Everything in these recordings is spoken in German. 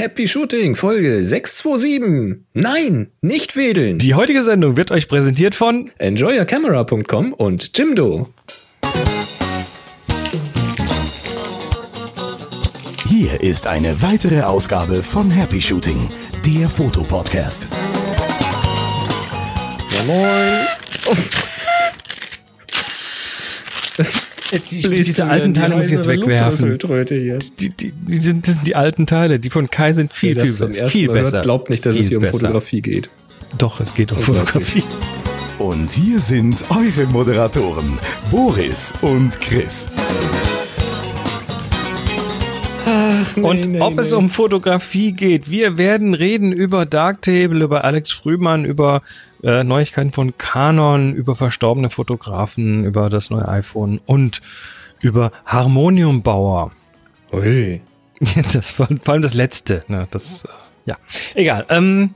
Happy Shooting, Folge 627. Nein, nicht wedeln. Die heutige Sendung wird euch präsentiert von EnjoyYourCamera.com und Jimdo. Hier ist eine weitere Ausgabe von Happy Shooting, der Fotopodcast. Ja, moin. Oh. Die, diese alten Teile muss ich jetzt wegwerfen. Die, die, die sind, das sind die alten Teile. Die von Kai sind viel, Okay, viel, das viel Mal hört, besser. Glaubt nicht, dass es Viel hier um besser. Fotografie geht. Doch, es geht um. Fotografie. Und hier sind eure Moderatoren, Boris und Chris. Und ob es um Fotografie geht, wir werden reden über Darktable, über Alex Frühmann, über äh, Neuigkeiten von Canon, über verstorbene Fotografen, über das neue iPhone und über Harmoniumbauer. Ui. Das war vor allem das letzte. Ne? Das, äh, ja, egal. Ähm,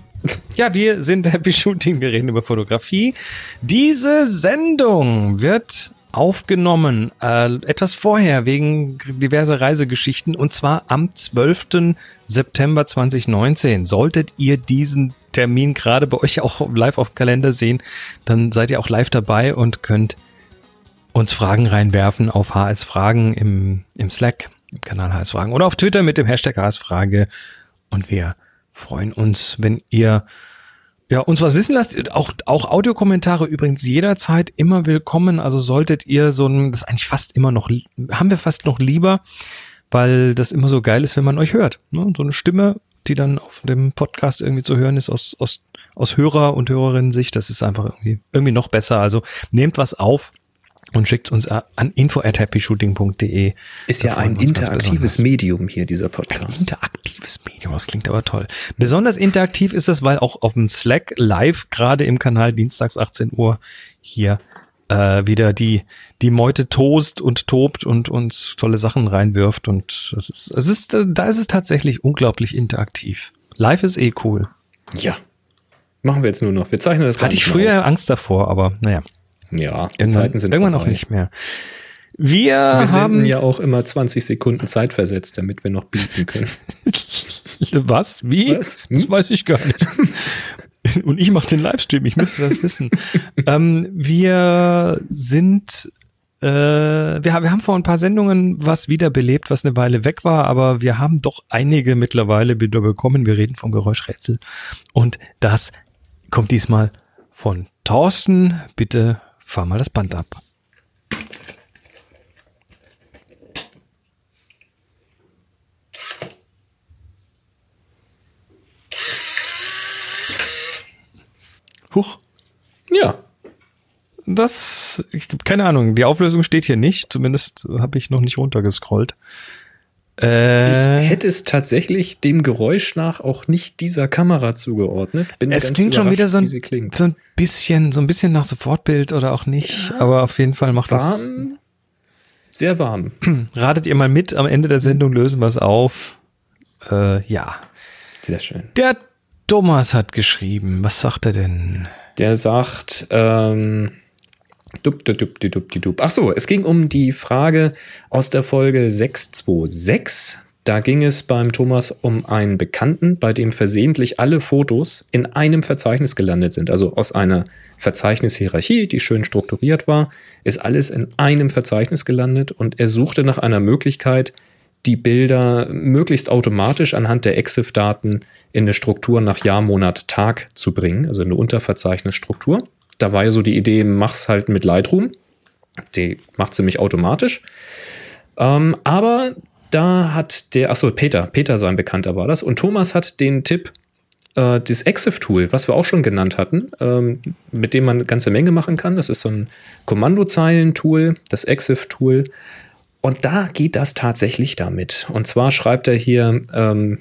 ja, wir sind Happy Shooting, wir reden über Fotografie. Diese Sendung wird aufgenommen äh, etwas vorher wegen diverser Reisegeschichten und zwar am 12. September 2019. Solltet ihr diesen Termin gerade bei euch auch live auf dem Kalender sehen, dann seid ihr auch live dabei und könnt uns Fragen reinwerfen auf HS Fragen im, im Slack, im Kanal HS Fragen oder auf Twitter mit dem Hashtag HS Frage. Und wir freuen uns, wenn ihr ja, uns was wissen lasst. Auch, auch Audiokommentare übrigens jederzeit immer willkommen. Also solltet ihr so ein, das ist eigentlich fast immer noch, haben wir fast noch lieber, weil das immer so geil ist, wenn man euch hört. Ne? So eine Stimme, die dann auf dem Podcast irgendwie zu hören ist aus, aus, aus Hörer- und Hörerinnen-Sicht, das ist einfach irgendwie, irgendwie noch besser. Also nehmt was auf und schickt uns an info at happyshooting.de. Ist ja ein interaktives. Medium hier, dieser Podcast. Interaktives Medium, das klingt aber toll. Besonders interaktiv ist es, weil auch auf dem Slack live, gerade im Kanal dienstags 18 Uhr, hier äh, wieder die, die Meute toast und tobt und uns tolle Sachen reinwirft. Und es ist, es ist, da ist es tatsächlich unglaublich interaktiv. Live ist eh cool. Ja. Machen wir jetzt nur noch. Wir zeichnen das Hatte ich früher Angst davor, aber naja, auf. Ja, die irgendwann, Zeiten sind irgendwann auch vorbei. nicht mehr. Wir, Wir haben ja auch immer 20 Sekunden Zeit versetzt, damit wir noch bieten können. Was? Wie? Was? Das weiß ich gar nicht. Und ich mache den Livestream, ich müsste das wissen. ähm, wir sind, äh, wir haben vor ein paar Sendungen was wiederbelebt, was eine Weile weg war, aber wir haben doch einige mittlerweile wieder bekommen. Wir reden vom Geräuschrätsel. Und das kommt diesmal von Thorsten. Bitte fahr mal das Band ab. Huch. Ja. Das, ich, keine Ahnung, die Auflösung steht hier nicht, zumindest habe ich noch nicht runtergescrollt. Ich Äh, hätte es tatsächlich dem Geräusch nach auch nicht dieser Kamera zugeordnet. Bin es klingt schon wieder so ein, so ein bisschen, so ein bisschen nach Sofortbild oder auch nicht, aber auf jeden Fall macht das. Warm, sehr warm. Ratet ihr mal mit, am Ende der Sendung lösen wir es auf. Äh, ja. Sehr schön. Der Thomas hat geschrieben, was sagt er denn? Der sagt, ähm, dup, dup, dup, dup, dup. Ach so, es ging um die Frage aus der Folge 626. Da ging es beim Thomas um einen Bekannten, bei dem versehentlich alle Fotos in einem Verzeichnis gelandet sind. Also aus einer Verzeichnishierarchie, die schön strukturiert war, ist alles in einem Verzeichnis gelandet und er suchte nach einer Möglichkeit, die Bilder möglichst automatisch anhand der EXIF-Daten in eine Struktur nach Jahr, Monat, Tag zu bringen, also eine Unterverzeichnisstruktur. Da war ja so die Idee, mach's halt mit Lightroom. Die macht ziemlich automatisch. Ähm, aber da hat der, achso, Peter, Peter sein Bekannter war das. Und Thomas hat den Tipp, äh, das EXIF-Tool, was wir auch schon genannt hatten, ähm, mit dem man eine ganze Menge machen kann. Das ist so ein Kommandozeilen-Tool, das EXIF-Tool. Und da geht das tatsächlich damit. Und zwar schreibt er hier ähm,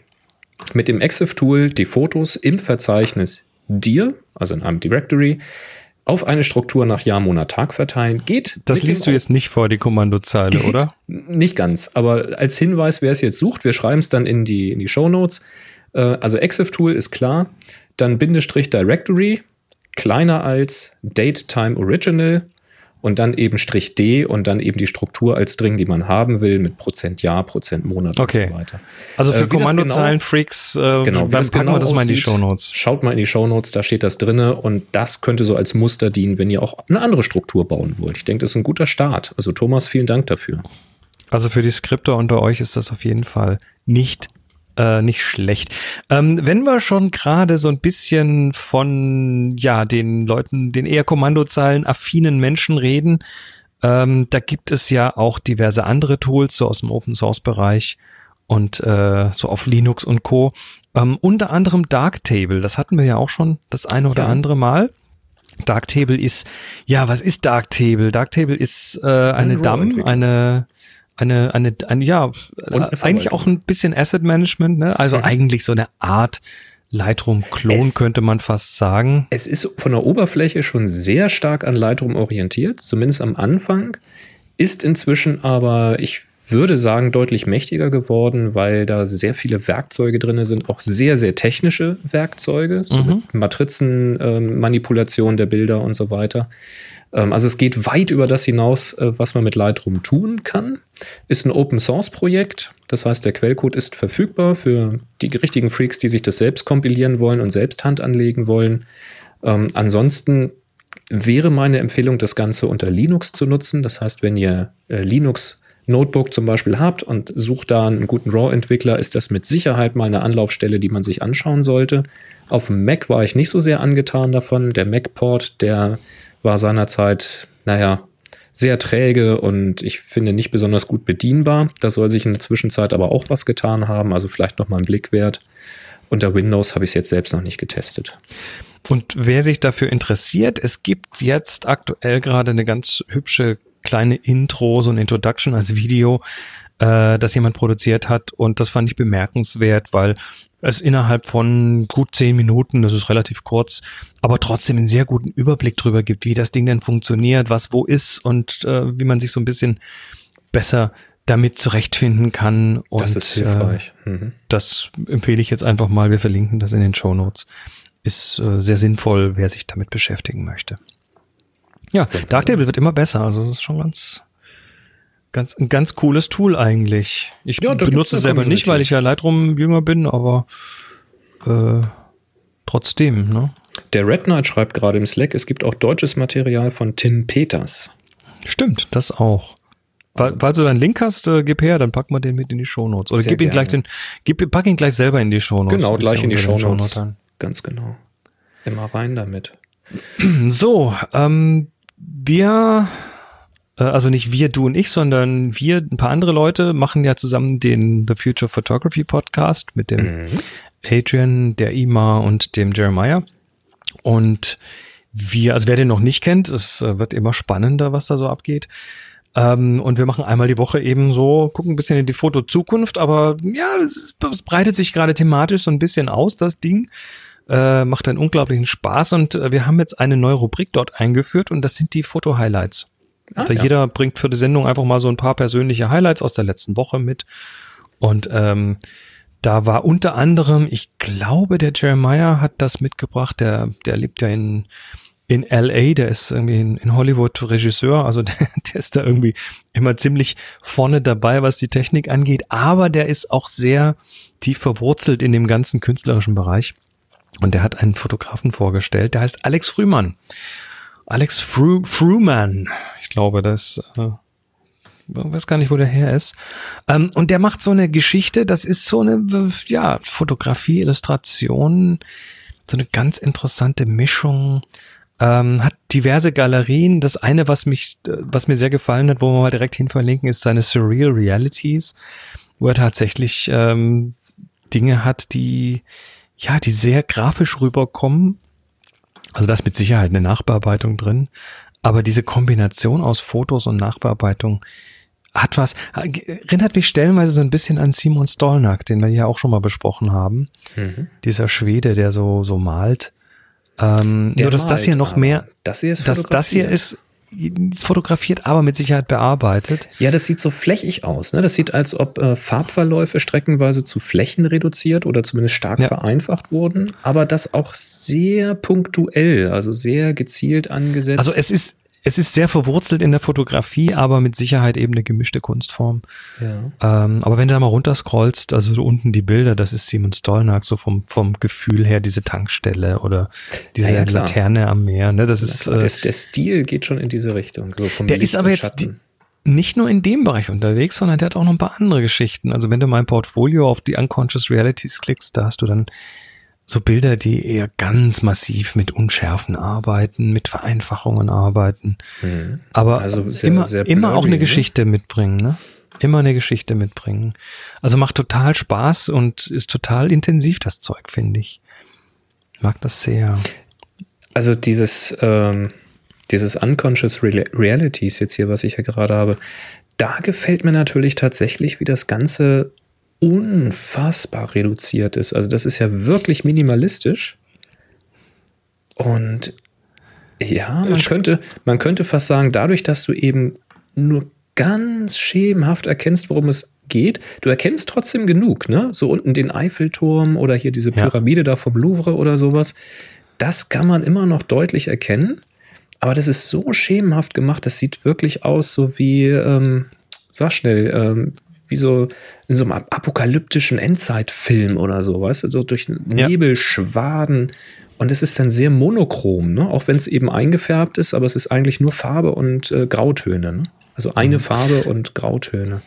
mit dem EXIF-Tool die Fotos im Verzeichnis dir, also in einem Directory, auf eine Struktur nach Jahr, Monat, Tag verteilen. Geht. Das liest du jetzt nicht vor, die Kommandozeile, oder? nicht ganz, aber als Hinweis, wer es jetzt sucht, wir schreiben es dann in die, in die Show Notes. Äh, also EXIF-Tool ist klar, dann Bindestrich Directory, kleiner als Date Time Original und dann eben Strich D und dann eben die Struktur als String, die man haben will, mit Prozent Jahr, Prozent Monat okay. und so weiter. Also für äh, Kommandozeilen-Freaks, äh, genau, dann packen genau wir das aussieht, mal in die Shownotes. Schaut mal in die Shownotes, da steht das drinne und das könnte so als Muster dienen, wenn ihr auch eine andere Struktur bauen wollt. Ich denke, das ist ein guter Start. Also Thomas, vielen Dank dafür. Also für die Skripte unter euch ist das auf jeden Fall nicht äh, nicht schlecht. Ähm, wenn wir schon gerade so ein bisschen von ja den Leuten, den eher Kommandozeilen affinen Menschen reden, ähm, da gibt es ja auch diverse andere Tools so aus dem Open Source Bereich und äh, so auf Linux und Co. Ähm, unter anderem Darktable. Das hatten wir ja auch schon das eine oder ja. andere Mal. Darktable ist, ja, was ist Darktable? Darktable ist äh, eine DAM, eine eine, eine, eine ja, eigentlich auch ein bisschen Asset Management, ne? Also mhm. eigentlich so eine Art Lightroom-Klon könnte man fast sagen. Es ist von der Oberfläche schon sehr stark an Lightroom orientiert, zumindest am Anfang. Ist inzwischen aber, ich würde sagen, deutlich mächtiger geworden, weil da sehr viele Werkzeuge drin sind, auch sehr, sehr technische Werkzeuge, so mhm. Matrizenmanipulation ähm, der Bilder und so weiter. Ähm, also es geht weit über das hinaus, äh, was man mit Lightroom tun kann. Ist ein Open Source Projekt. Das heißt, der Quellcode ist verfügbar für die richtigen Freaks, die sich das selbst kompilieren wollen und selbst Hand anlegen wollen. Ähm, ansonsten wäre meine Empfehlung, das Ganze unter Linux zu nutzen. Das heißt, wenn ihr äh, Linux Notebook zum Beispiel habt und sucht da einen guten RAW-Entwickler, ist das mit Sicherheit mal eine Anlaufstelle, die man sich anschauen sollte. Auf dem Mac war ich nicht so sehr angetan davon. Der Mac-Port, der war seinerzeit, naja, sehr träge und ich finde nicht besonders gut bedienbar. Da soll sich in der Zwischenzeit aber auch was getan haben, also vielleicht nochmal ein Blick wert. Unter Windows habe ich es jetzt selbst noch nicht getestet. Und wer sich dafür interessiert, es gibt jetzt aktuell gerade eine ganz hübsche kleine Intro, so ein Introduction als Video, äh, das jemand produziert hat. Und das fand ich bemerkenswert, weil es innerhalb von gut zehn Minuten, das ist relativ kurz, aber trotzdem einen sehr guten Überblick drüber gibt, wie das Ding denn funktioniert, was wo ist und äh, wie man sich so ein bisschen besser damit zurechtfinden kann. Und, das ist hilfreich. Äh, mhm. Das empfehle ich jetzt einfach mal. Wir verlinken das in den Show Notes. Ist äh, sehr sinnvoll, wer sich damit beschäftigen möchte. Ja, Darktable wird immer besser. Also das ist schon ganz, Ganz, ein ganz cooles Tool eigentlich. Ich ja, benutze es selber nicht, weil ich ja Lightroom jünger bin, aber äh, trotzdem, ne? Der Red Knight schreibt gerade im Slack, es gibt auch deutsches Material von Tim Peters. Stimmt, das auch. Also, Falls du deinen Link hast, äh, gib her, dann pack mal den mit in die Shownotes. Oder gib ihn gleich den, gib, pack ihn gleich selber in die Shownotes. Genau, gleich in die Shownotes. Show Ganz genau. Immer rein damit. So, ähm, wir also nicht wir, du und ich, sondern wir, ein paar andere Leute machen ja zusammen den The Future Photography Podcast mit dem mhm. Adrian, der Ima und dem Jeremiah. Und wir, also wer den noch nicht kennt, es äh, wird immer spannender, was da so abgeht. Ähm, und wir machen einmal die Woche eben so, gucken ein bisschen in die Fotozukunft, aber ja, es, breitet sich gerade thematisch so ein bisschen aus, das Ding. Äh, macht einen unglaublichen Spaß und äh, wir haben jetzt eine neue Rubrik dort eingeführt und das sind die Foto-Highlights. Ah, also ja. jeder bringt für die Sendung einfach mal so ein paar persönliche Highlights aus der letzten Woche mit. Und ähm, da war unter anderem, ich glaube, der Jeremiah hat das mitgebracht, der, der lebt ja in, in LA, der ist irgendwie in, in Hollywood Regisseur, also der, der ist da irgendwie immer ziemlich vorne dabei, was die Technik angeht, aber der ist auch sehr tief verwurzelt in dem ganzen künstlerischen Bereich. Und der hat einen Fotografen vorgestellt, der heißt Alex Frühmann. Alex Fru Fruman, ich glaube, das äh, weiß gar nicht, wo der her ist. Ähm, und der macht so eine Geschichte, das ist so eine, ja, Fotografie, Illustration, so eine ganz interessante Mischung. Ähm, hat diverse Galerien. Das eine, was mich, was mir sehr gefallen hat, wo wir mal direkt hin verlinken, ist seine Surreal Realities, wo er tatsächlich ähm, Dinge hat, die, ja, die sehr grafisch rüberkommen also da ist mit Sicherheit eine Nachbearbeitung drin. Aber diese Kombination aus Fotos und Nachbearbeitung hat was, erinnert mich stellenweise so ein bisschen an Simon Stolnack, den wir ja auch schon mal besprochen haben. Mhm. Dieser Schwede, der so, so malt. Ähm, nur, dass malt, das hier noch mehr, das hier ist dass das hier ist fotografiert, aber mit Sicherheit bearbeitet. Ja, das sieht so flächig aus. Ne? Das sieht, als ob äh, Farbverläufe streckenweise zu Flächen reduziert oder zumindest stark ja. vereinfacht wurden, aber das auch sehr punktuell, also sehr gezielt angesetzt. Also es ist es ist sehr verwurzelt in der Fotografie, aber mit Sicherheit eben eine gemischte Kunstform. Ja. Ähm, aber wenn du da mal runterscrollst, also so unten die Bilder, das ist Simon Stolnag, so vom, vom Gefühl her, diese Tankstelle oder diese Ja. Laterne am Meer, ne? Das ist, äh, der, der Stil geht schon in diese Richtung. So vom der Licht ist aber jetzt Schatten. nicht nur in dem Bereich unterwegs, sondern der hat auch noch ein paar andere Geschichten. Also wenn du mein Portfolio auf die Unconscious Realities klickst, da hast du dann so Bilder, die eher ganz massiv mit Unschärfen arbeiten, mit Vereinfachungen arbeiten. Aber Also sehr- immer, sehr immer auch blurry, eine ne? Geschichte mitbringen, ne? Immer eine Geschichte mitbringen. Also macht total Spaß und ist total intensiv, das Zeug, finde ich. Mag das sehr. Also dieses, ähm, dieses Unconscious Real Realities jetzt hier, was ich ja gerade habe, da gefällt mir natürlich tatsächlich, wie das Ganze unfassbar reduziert ist. Also das ist ja wirklich minimalistisch. Und ja, man könnte, man könnte fast sagen, dadurch, dass du eben nur ganz schemenhaft erkennst, worum es geht, du erkennst trotzdem genug, ne? So unten den Eiffelturm oder hier diese Ja. Pyramide da vom Louvre oder sowas. Das kann man immer noch deutlich erkennen. Aber das ist so schemenhaft gemacht, das sieht wirklich aus, so wie, ähm, sag schnell, ähm, wie so in so einem apokalyptischen Endzeitfilm oder so, weißt du, so durch Ja. Nebel, Schwaden. Und es ist dann sehr monochrom, ne? auch wenn es eben eingefärbt ist, aber es ist eigentlich nur Farbe und äh, Grautöne. Ne? Also eine Farbe und Grautöne.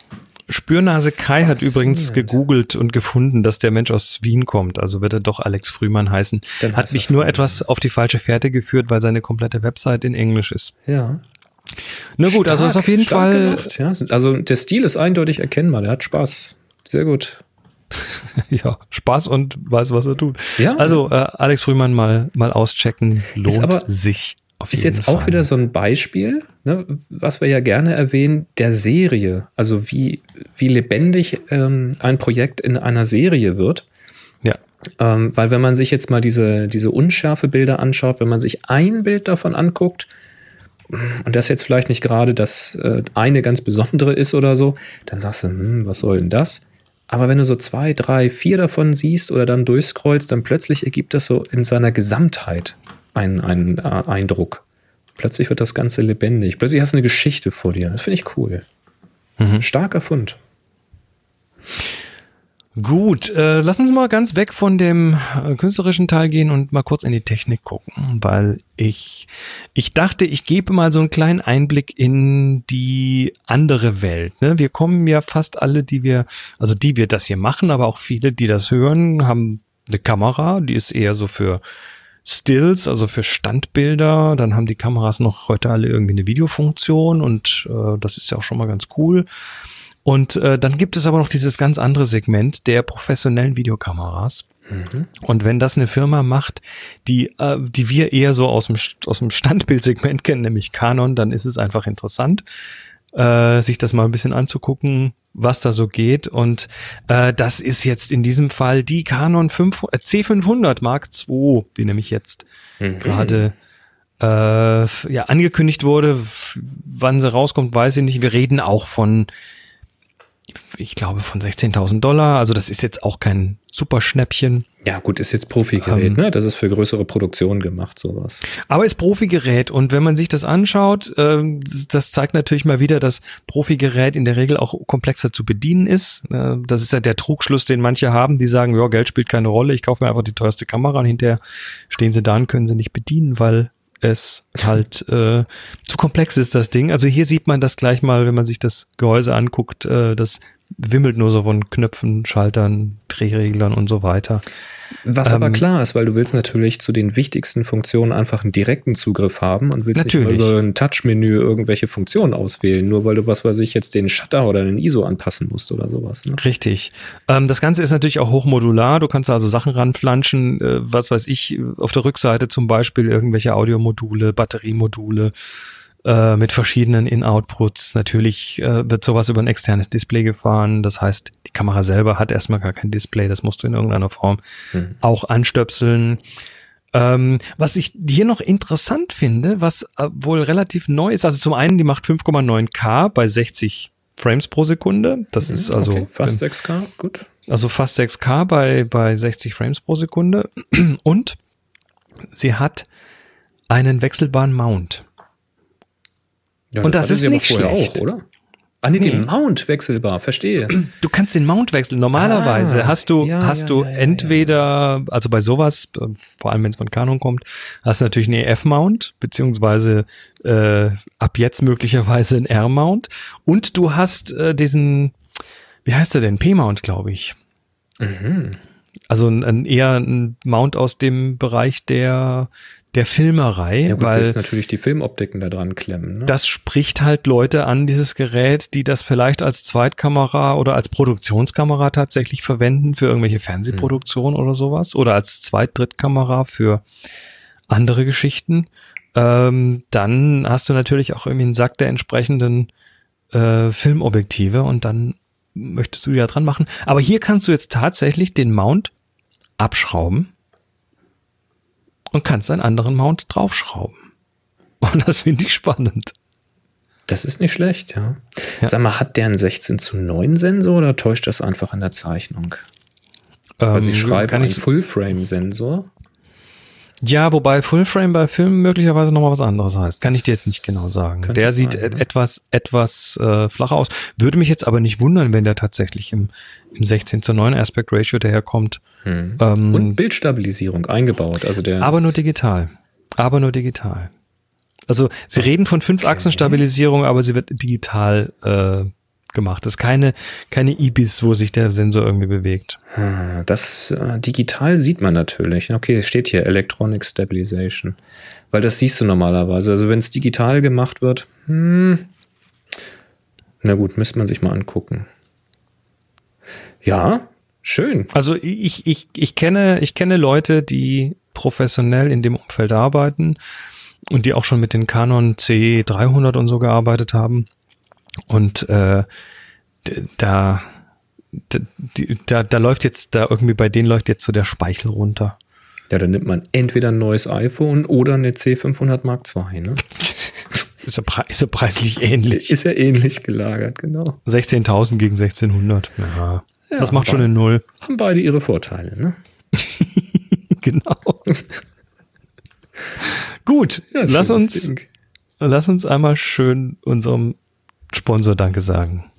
Spürnase Kai hat übrigens Faszinierend. gegoogelt und gefunden, dass der Mensch aus Wien kommt. Also wird er doch Alex Frühmann heißen. Dann Hat mich nur Frühmann. etwas auf die falsche Fährte geführt, weil seine komplette Website in Englisch ist. Ja. Na gut, also ist Stark, auf jeden Fall, Gemacht, ja. Also der Stil ist eindeutig erkennbar, der hat Spaß. Sehr gut. ja, Spaß und weiß, was er tut. Ja. Also äh, Alex Frühmann mal, mal auschecken, lohnt aber- sich. Auf Ist jetzt auch Fall. wieder so ein Beispiel, ne, was wir ja gerne erwähnen, der Serie. Also wie, wie lebendig ähm, ein Projekt in einer Serie wird. Ja, Ähm, weil wenn man sich jetzt mal diese, diese unschärfe Bilder anschaut, wenn man sich ein Bild davon anguckt, und das jetzt vielleicht nicht gerade das äh, eine ganz besondere ist oder so, dann sagst du, hm, was soll denn das? Aber wenn du so zwei, drei, vier davon siehst oder dann durchscrollst, dann plötzlich ergibt das so in seiner Gesamtheit einen, einen äh, Eindruck. Plötzlich wird das Ganze lebendig. Plötzlich hast du eine Geschichte vor dir. Das finde ich cool. Starker Fund. Gut, äh, lass uns mal ganz weg von dem äh, künstlerischen Teil gehen und mal kurz in die Technik gucken, weil ich, ich dachte, ich gebe mal so einen kleinen Einblick in die andere Welt. Ne? Wir kommen ja fast alle, die wir, also die wir das hier machen, aber auch viele, die das hören, haben eine Kamera, die ist eher so für Stills, also für Standbilder. Dann haben die Kameras noch heute alle irgendwie eine Videofunktion und äh, das ist ja auch schon mal ganz cool. Und äh, dann gibt es aber noch dieses ganz andere Segment der professionellen Videokameras. Und wenn das eine Firma macht, die, äh, die wir eher so aus dem, aus dem Standbildsegment kennen, nämlich Canon, dann ist es einfach interessant, äh, sich das mal ein bisschen anzugucken, was da so geht. Und äh, das ist jetzt in diesem Fall die Canon 5, äh, C500 Mark II, die nämlich jetzt gerade äh, ja, angekündigt wurde. Wann sie rauskommt, weiß ich nicht. Wir reden auch von, ich glaube, von 16.000 Dollar. Also das ist jetzt auch kein Superschnäppchen. Ja, gut, ist jetzt Profi-Gerät, ne? Das ist für größere Produktionen gemacht, sowas. Aber ist Profigerät und wenn man sich das anschaut, ähm, das zeigt natürlich mal wieder, dass Profigerät in der Regel auch komplexer zu bedienen ist. Äh, Das ist ja der Trugschluss, den manche haben, die sagen, ja, Geld spielt keine Rolle, ich kaufe mir einfach die teuerste Kamera und hinterher stehen sie da und können sie nicht bedienen, weil es halt äh, zu komplex ist, das Ding. Also hier sieht man das gleich mal, wenn man sich das Gehäuse anguckt, äh, das wimmelt nur so von Knöpfen, Schaltern, Drehreglern und so weiter. Was aber Ähm, klar ist, weil du willst natürlich zu den wichtigsten Funktionen einfach einen direkten Zugriff haben und willst Natürlich. nicht über ein Touch-Menü irgendwelche Funktionen auswählen, nur weil du, was weiß ich, jetzt den Shutter oder den ISO anpassen musst oder sowas. Ne? Richtig. Ähm, das Ganze ist natürlich auch hochmodular. Du kannst da also Sachen ranflanschen, äh, was weiß ich, auf der Rückseite zum Beispiel irgendwelche Audiomodule, Batteriemodule äh, mit verschiedenen In-Outputs. Natürlich äh, wird sowas über ein externes Display gefahren. Das heißt, die Kamera selber hat erstmal gar kein Display. Das musst du in irgendeiner Form auch anstöpseln. Ähm, was ich hier noch interessant finde, was äh, wohl relativ neu ist, also zum einen, die macht 5,9K bei 60 Frames pro Sekunde. Das ist also okay, fast 6K, gut. also fast 6K bei, bei 60 Frames pro Sekunde. Und sie hat einen wechselbaren Mount. Ja, Und das hatte ist nicht vorher schlecht. auch, oder? Ah, nee, den Mount wechselbar, verstehe. Du kannst den Mount wechseln. Normalerweise Ah, hast du, ja, hast ja, du ja, entweder, also bei sowas, äh, vor allem wenn es von Canon kommt, hast du natürlich einen EF-Mount, beziehungsweise äh, ab jetzt möglicherweise einen R-Mount. Und du hast äh, diesen, wie heißt der denn? P-Mount, glaube ich. Also ein, ein eher ein Mount aus dem Bereich der, der Filmerei, Ja, weil willst natürlich die Filmoptiken da dran klemmen. Ne? das spricht halt Leute an, dieses Gerät, die das vielleicht als Zweitkamera oder als Produktionskamera tatsächlich verwenden für irgendwelche Fernsehproduktionen oder sowas oder als Zweit-, Drittkamera für andere Geschichten. Ähm, dann hast du natürlich auch irgendwie einen Sack der entsprechenden äh, Filmobjektive und dann möchtest du die da dran machen. Aber hier kannst du jetzt tatsächlich den Mount abschrauben und kannst einen anderen Mount draufschrauben. Und das finde ich spannend. Das ist nicht schlecht, ja. Ja. Sag mal, hat der einen 16 zu 9 Sensor oder täuscht das einfach an der Zeichnung? Weil sie Ähm, schreiben einen Full-Frame-Sensor. Ja, wobei Fullframe bei Filmen möglicherweise nochmal was anderes heißt. Kann ich dir jetzt nicht genau sagen. Der sein, sieht ne? et- etwas, etwas äh, flacher aus. Würde mich jetzt aber nicht wundern, wenn der tatsächlich im, im 16 zu 9 Aspect Ratio daherkommt. Ähm, Und Bildstabilisierung eingebaut. Also der aber nur digital. Aber nur digital. Also sie reden von Fünf-Achsen-Stabilisierung, aber sie wird digital äh, gemacht. Das ist keine, keine IBIS, wo sich der Sensor irgendwie bewegt. Ah, Das äh, digital sieht man natürlich. Okay, es steht hier Electronic Stabilization. Weil das siehst du normalerweise. Also wenn es digital gemacht wird, hm, na gut, müsste man sich mal angucken. Ja, schön. Also ich, ich, ich, kenne, ich kenne Leute, die professionell in dem Umfeld arbeiten und die auch schon mit den Canon C300 und so gearbeitet haben. Und äh, da, da, da läuft jetzt, da irgendwie bei denen läuft jetzt so der Speichel runter. Ja, dann nimmt man entweder ein neues iPhone oder eine C500 Mark II. Ne? Ist ja, pre ist ja preislich ähnlich. Ist ja ähnlich gelagert, genau. 16.000 gegen 1600. Ja, Ja, das macht schon eine Null. Haben beide ihre Vorteile. Ne? genau. Gut, Ja, lass uns, Ding. lass uns einmal schön unserem Sponsor Danke sagen.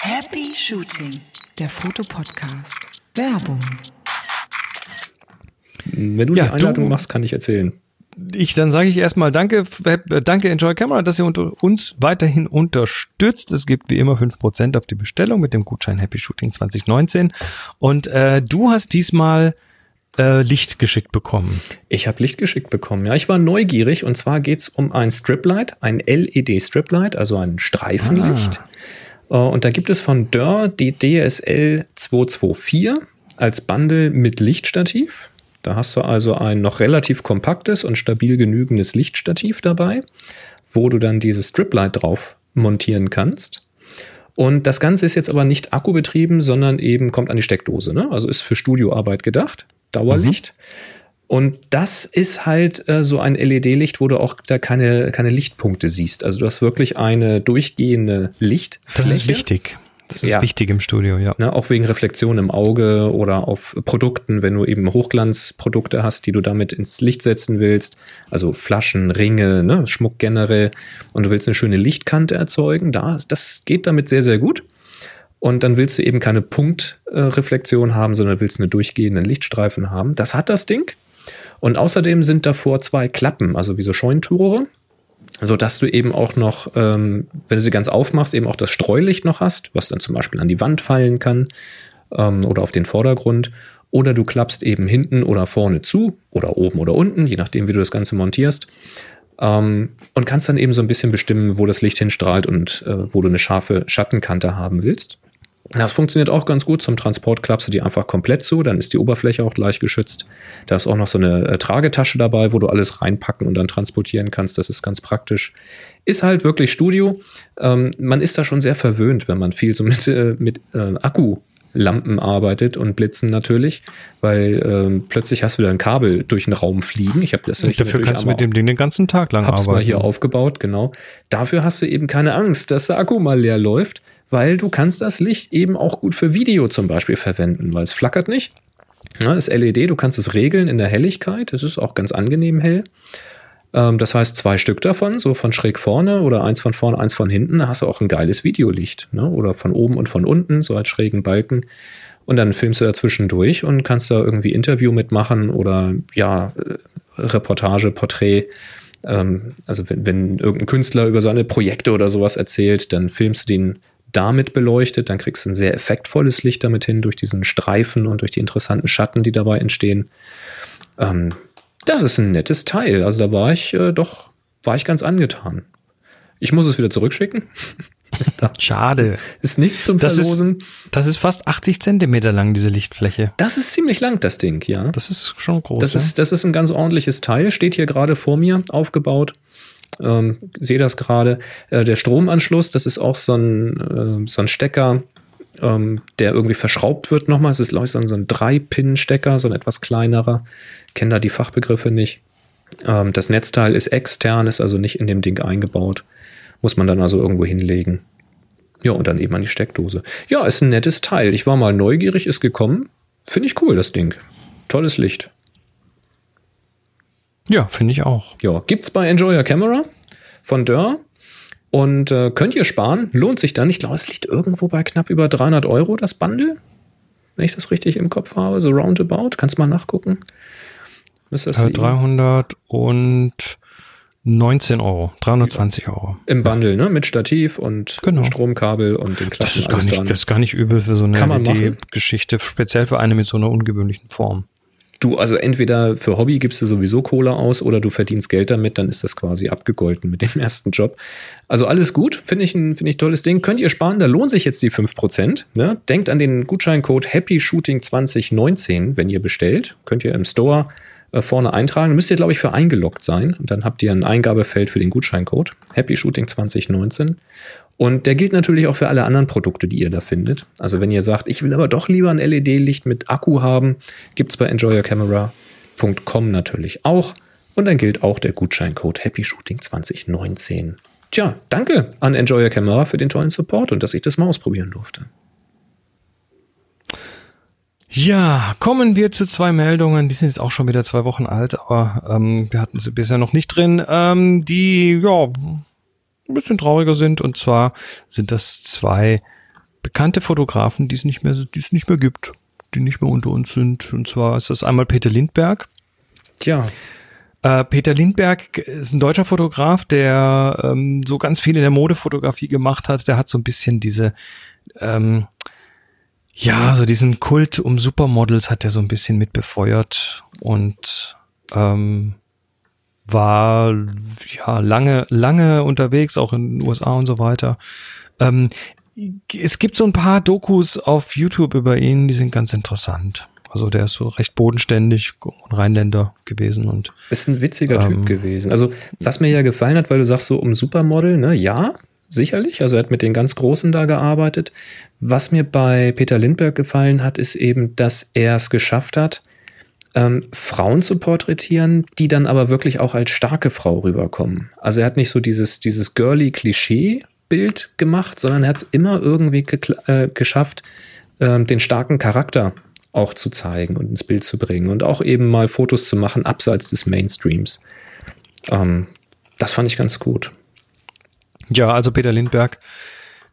Happy Shooting, der Fotopodcast. Werbung. Wenn du Ja, die Einladung du- machst, kann ich erzählen. Ich, dann sage ich erstmal Danke, äh, danke Enjoy Camera, dass ihr unter uns weiterhin unterstützt. Es gibt wie immer 5% auf die Bestellung mit dem Gutschein Happy Shooting 2019. Und äh, du hast diesmal äh, Licht geschickt bekommen. Ich habe Licht geschickt bekommen. Ja, ich war neugierig und zwar geht es um ein Striplight, ein LED-Striplight, also ein Streifenlicht. Äh, Und da gibt es von Dörr die DSL 224 als Bundle mit Lichtstativ. Da hast du also ein noch relativ kompaktes und stabil genügendes Lichtstativ dabei, wo du dann dieses Striplight drauf montieren kannst. Und das Ganze ist jetzt aber nicht akkubetrieben, sondern eben kommt an die Steckdose. Ne? Also ist für Studioarbeit gedacht, Dauerlicht. Und das ist halt äh, so ein LED-Licht, wo du auch da keine, keine Lichtpunkte siehst. Also du hast wirklich eine durchgehende Lichtfläche. Das ist wichtig. Das ist Ja. wichtig im Studio, ja. Ne, auch wegen Reflexion im Auge oder auf Produkten, wenn du eben Hochglanzprodukte hast, die du damit ins Licht setzen willst. Also Flaschen, Ringe, ne, Schmuck generell. Und du willst eine schöne Lichtkante erzeugen. Da, das geht damit sehr, sehr gut. Und dann willst du eben keine Punktreflexion haben, sondern willst eine durchgehenden Lichtstreifen haben. Das hat das Ding. Und außerdem sind davor zwei Klappen, also wie so Scheunentore, so dass du eben auch noch, ähm, wenn du sie ganz aufmachst, eben auch das Streulicht noch hast, was dann zum Beispiel an die Wand fallen kann ähm, oder auf den Vordergrund. Oder du klappst eben hinten oder vorne zu oder oben oder unten, je nachdem, wie du das Ganze montierst. Ähm, und kannst dann eben so ein bisschen bestimmen, wo das Licht hinstrahlt und äh, wo du eine scharfe Schattenkante haben willst. Das funktioniert auch ganz gut. Zum Transport klappst du die einfach komplett zu, dann ist die Oberfläche auch gleich geschützt. Da ist auch noch so eine äh, Tragetasche dabei, wo du alles reinpacken und dann transportieren kannst. Das ist ganz praktisch. Ist halt wirklich Studio. Ähm, man ist da schon sehr verwöhnt, wenn man viel so mit, äh, mit äh, Akkulampen arbeitet und Blitzen natürlich, weil ähm, plötzlich hast du da ein Kabel durch den Raum fliegen. Ich habe das Und nicht dafür kannst du mit dem Ding den ganzen Tag lang Hab's arbeiten. mal hier aufgebaut, genau. Dafür hast du eben keine Angst, dass der Akku mal leer läuft, weil du kannst das Licht eben auch gut für Video zum Beispiel verwenden, weil es flackert nicht. Ja, ist LED, du kannst es regeln in der Helligkeit. Es ist auch ganz angenehm hell. Ähm, das heißt, zwei Stück davon, so von schräg vorne oder eins von vorne, eins von hinten, da hast du auch ein geiles Videolicht. Ne? Oder von oben und von unten, so als schrägen Balken. Und dann filmst du dazwischen durch und kannst da irgendwie Interview mitmachen oder ja, äh, Reportage, Porträt. Ähm, also wenn, wenn irgendein Künstler über seine Projekte oder sowas erzählt, dann filmst du den damit beleuchtet, dann kriegst du ein sehr effektvolles Licht damit hin, durch diesen Streifen und durch die interessanten Schatten, die dabei entstehen. Ähm, das ist ein nettes Teil. Also da war ich äh, doch, war ich ganz angetan. Ich muss es wieder zurückschicken. Schade. Ist nichts zum Das Verlosen. ist, das ist fast 80 Zentimeter lang, diese Lichtfläche. Das ist ziemlich lang, das Ding, ja. Das ist schon groß. Das ja? ist, das ist ein ganz ordentliches Teil, steht hier gerade vor mir aufgebaut. Ähm, sehe das gerade. Äh, der Stromanschluss, das ist auch so ein, äh, so ein Stecker, ähm, der irgendwie verschraubt wird nochmal. Es ist, glaube ich, so ein, so ein Drei-Pin-Stecker, so ein etwas kleinerer. Kenne da die Fachbegriffe nicht. Ähm, das Netzteil ist extern, ist also nicht in dem Ding eingebaut. Muss man dann also irgendwo hinlegen. Ja, und dann eben an die Steckdose. Ja, ist ein nettes Teil. Ich war mal neugierig, ist gekommen. Finde ich cool, das Ding. Tolles Licht. ja, finde ich auch. Ja, gibt's bei Enjoy Your Camera von Dörr. Und äh, könnt ihr sparen, lohnt sich dann. Ich glaube, es liegt irgendwo bei knapp über 300 Euro, das Bundle. Wenn ich das richtig im Kopf habe, so roundabout. Kannst mal nachgucken. Müsste das Äh, liegen? 319 Euro, 320 Euro. Im Bundle, ne? Mit Stativ und Genau. Stromkabel und den Das Klappen ist, gar nicht, das ist gar nicht übel für so eine Kann man machen. Geschichte, speziell für eine mit so einer ungewöhnlichen Form. Du, also entweder für Hobby gibst du sowieso Kohle aus oder du verdienst Geld damit, dann ist das quasi abgegolten mit dem ersten Job. Also alles gut, finde ich ein finde ich tolles Ding. Könnt ihr sparen, da lohnt sich jetzt die 5%. Ne? Denkt an den Gutscheincode Happy Shooting 2019, wenn ihr bestellt. Könnt ihr im Store äh, vorne eintragen. Müsst ihr, glaube ich, für eingeloggt sein. Und dann habt ihr ein Eingabefeld für den Gutscheincode Happy Shooting 2019. Und der gilt natürlich auch für alle anderen Produkte, die ihr da findet. Also wenn ihr sagt, ich will aber doch lieber ein LED-Licht mit Akku haben, gibt es bei enjoyyourcamera.com natürlich auch. Und dann gilt auch der Gutscheincode Happy Shooting 2019. Tja, danke an Enjoy Your Camera für den tollen Support und dass ich das mal ausprobieren durfte. Ja, kommen wir zu zwei Meldungen. Die sind jetzt auch schon wieder zwei Wochen alt, aber ähm, wir hatten sie bisher noch nicht drin. Ähm, die ja ein bisschen trauriger sind. Und zwar sind das zwei bekannte Fotografen, die es nicht mehr, die es nicht mehr gibt, die nicht mehr unter uns sind. Und zwar ist das einmal Peter Lindberg. Tja, Äh, Peter Lindberg ist ein deutscher Fotograf, der ähm, so ganz viel in der Modefotografie gemacht hat. Der hat so ein bisschen diese, ähm, ja, so diesen Kult um Supermodels hat er so ein bisschen mit befeuert und ähm, war ja lange, lange unterwegs, auch in den USA und so weiter. Ähm, es gibt so ein paar Dokus auf YouTube über ihn, die sind ganz interessant. Also der ist so recht bodenständig, ein Rheinländer gewesen und ist ein witziger Typ Ähm. gewesen. Also, was mir ja gefallen hat, weil du sagst so um Supermodel, ne? Ja, sicherlich. Also, er hat mit den ganz Großen da gearbeitet. Was mir bei Peter Lindbergh gefallen hat, ist eben, dass er es geschafft hat, ähm, Frauen zu porträtieren, die dann aber wirklich auch als starke Frau rüberkommen. Also, er hat nicht so dieses, dieses girly Klischee-Bild gemacht, sondern er hat es immer irgendwie äh, geschafft, ähm, den starken Charakter auch zu zeigen und ins Bild zu bringen und auch eben mal Fotos zu machen abseits des Mainstreams. Ähm, das fand ich ganz gut. Ja, also Peter Lindberg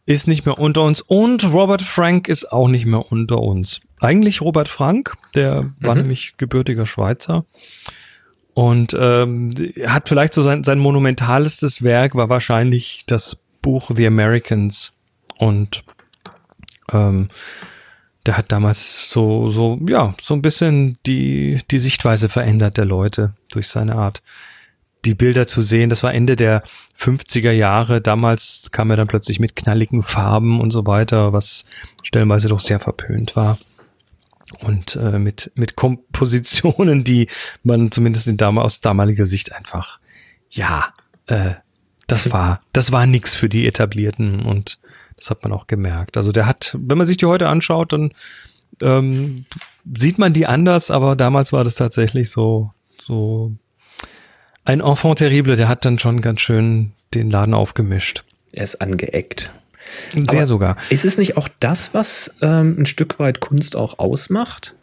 ist nicht mehr unter uns und Robert Frank ist auch nicht mehr unter uns. Eigentlich Robert Frank, der war nämlich gebürtiger Schweizer. Und ähm, hat vielleicht so sein, sein monumentalestes Werk war wahrscheinlich das Buch The Americans. Und ähm, der hat damals so, so, ja, so ein bisschen die, die Sichtweise verändert der Leute durch seine Art die Bilder zu sehen. Das war Ende der 50er Jahre. Damals kam er dann plötzlich mit knalligen Farben und so weiter, was stellenweise doch sehr verpönt war. Und äh, mit, mit Kompositionen, die man zumindest in dam aus damaliger Sicht einfach, ja, äh, das war, das war nix für die Etablierten und das hat man auch gemerkt. Also der hat, wenn man sich die heute anschaut, dann ähm, sieht man die anders, aber damals war das tatsächlich so, so ein Enfant terrible, der hat dann schon ganz schön den Laden aufgemischt. Er ist angeeckt. Sehr Aber sogar. Ist es nicht auch das, was ähm, ein Stück weit Kunst auch ausmacht?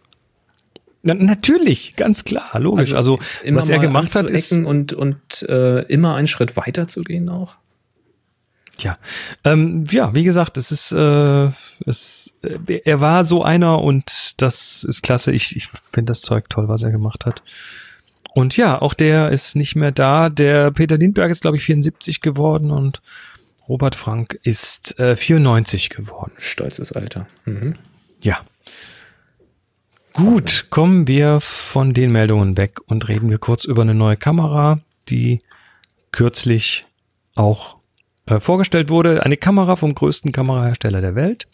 Na, natürlich, ganz klar, logisch. Also, was er gemacht hat, ist und, und äh, immer einen Schritt weiter zu gehen auch. Ja, ähm, ja, wie gesagt, es ist, äh, es, äh, er war so einer und das ist klasse. Ich, ich finde das Zeug toll, was er gemacht hat. Und ja, auch der ist nicht mehr da. Der Peter Lindbergh ist, glaube ich, 74 geworden und Robert Frank ist äh, 94 geworden. Stolzes Alter. Mhm. Ja. Gut, kommen wir von den Meldungen weg und reden wir kurz über eine neue Kamera, die kürzlich auch äh, vorgestellt wurde. Eine Kamera vom größten Kamerahersteller der Welt.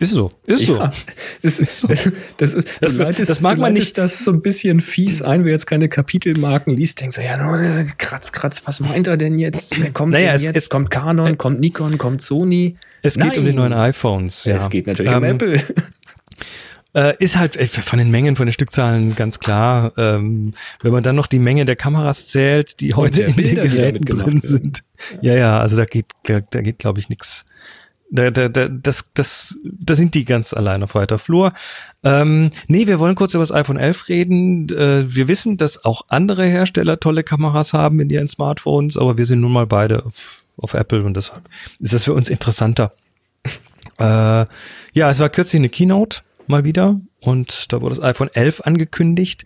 Ist so, ist so. Ja, das ist, das ist, das, ist, Das- das- leitest- das mag man nicht- das so ein bisschen fies ein, wer jetzt keine Kapitelmarken liest, denkt so, ja, nur äh, kratz, kratz, was meint er denn jetzt? Wer kommt Naja, denn es- jetzt? es- kommt Canon, kommt Nikon, kommt Sony? Es geht um die Nein. neuen iPhones. Ja. Es geht natürlich um Ähm, Apple. Äh, ist halt äh, von den Mengen, von den Stückzahlen ganz klar. Ähm, wenn man dann noch die Menge der Kameras zählt, die heute in den Geräten drin sind. Ja, ja, also da geht, da geht, glaube ich, nichts. Da, da, da, das, das, da sind die ganz allein auf weiter Flur. Ähm, nee, wir wollen kurz über das iPhone 11 reden. Äh, wir wissen, dass auch andere Hersteller tolle Kameras haben in ihren Smartphones, aber wir sind nun mal beide auf, auf Apple und deshalb ist das für uns interessanter. Äh, ja, es war kürzlich eine Keynote mal wieder und da wurde das iPhone 11 angekündigt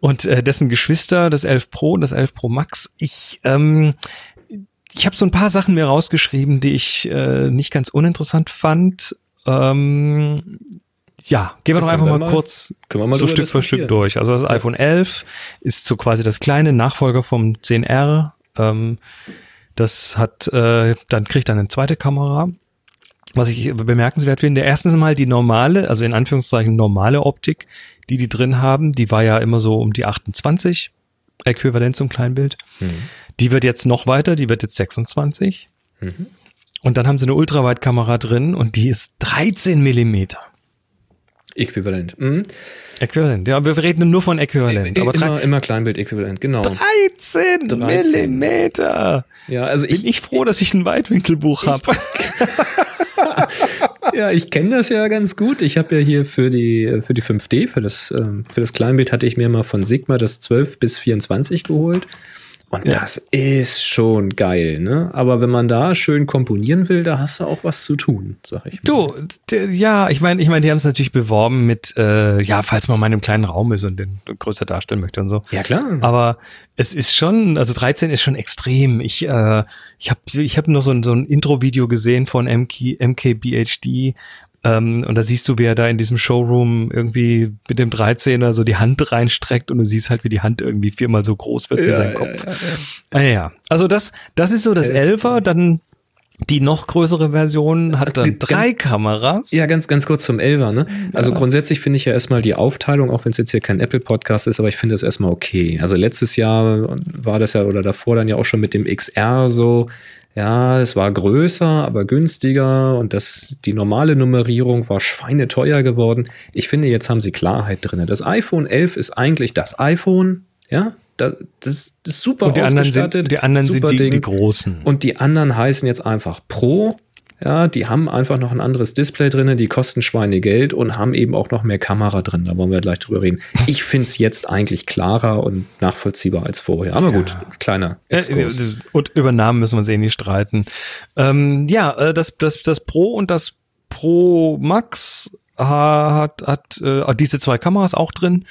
und äh, dessen Geschwister, das 11 Pro und das 11 Pro Max. Ich ähm, ich habe so ein paar Sachen mir rausgeschrieben, die ich äh, nicht ganz uninteressant fand. Ähm, ja, gehen wir doch einfach mal, mal- kurz mal so Stück für Stück durch. Also das iPhone 11 ist so quasi das kleine Nachfolger vom 10R. Ähm, das hat, äh, dann kriegt dann eine zweite Kamera. Was ich bemerkenswert finde, erstens mal die normale, also in Anführungszeichen normale Optik, die die drin haben, die war ja immer so um die 28, äquivalent zum Kleinbild. Die wird jetzt noch weiter, die wird jetzt 26. Und dann haben sie eine Ultraweitkamera drin und die ist 13 Millimeter. Äquivalent. Mhm. Äquivalent. Ja, wir reden nur von Äquivalent. Aber drei- immer, immer Kleinbild-Äquivalent, genau. 13, 13. Millimeter. Ja, also Bin ich, ich froh, dass ich ein Weitwinkelbuch habe. ja, ich kenne das ja ganz gut. Ich habe ja hier für die, für die 5D, für das, ähm, für das Kleinbild hatte ich mir mal von Sigma das 12 bis 24 geholt. Und das ist schon geil, ne? Aber wenn man da schön komponieren will, da hast du auch was zu tun, sag ich mal. Du, ja, ich meine, ich meine, die haben es natürlich beworben mit, äh, ja, falls man mal in einem kleinen Raum ist und den größer darstellen möchte und so. Ja, klar. Aber es ist schon, also 13 ist schon extrem. Ich, äh, ich habe ich hab nur so ein, so ein Intro-Video gesehen von MK, MKBHD. Ähm, und da siehst du, wie er da in diesem Showroom irgendwie mit dem 13er so die Hand reinstreckt und du siehst halt, wie die Hand irgendwie viermal so groß wird wie sein Kopf. Ah, ja. Also das, das ist so das Elfer, dann die noch größere Version hat dann Ganz- drei Kameras. Ja, ganz, ganz kurz zum Elfer, ne? Also grundsätzlich finde ich ja erstmal die Aufteilung, auch wenn es jetzt hier kein Apple-Podcast ist, aber ich finde es erstmal okay. Also letztes Jahr war das ja oder davor dann ja auch schon mit dem XR so, ja, es war größer, aber günstiger und das, die normale Nummerierung war schweineteuer geworden. Ich finde, jetzt haben sie Klarheit drin. Das iPhone 11 ist eigentlich das iPhone, ja? Das, das ist super Und die anderen ausgestattet. sind, die anderen sind super die, Ding. die großen. Und die anderen heißen jetzt einfach Pro. Ja, die haben einfach noch ein anderes Display drin, die kosten Schweinegeld und haben eben auch noch mehr Kamera drin. Da wollen wir gleich drüber reden. Ich finde es jetzt eigentlich klarer und nachvollziehbar als vorher. Aber gut, kleiner Exkurs. äh, Und über Namen müssen wir uns eh nicht streiten. Ähm, ja, äh, das, das, das Pro und das Pro Max ha- hat, hat äh, diese zwei Kameras auch drin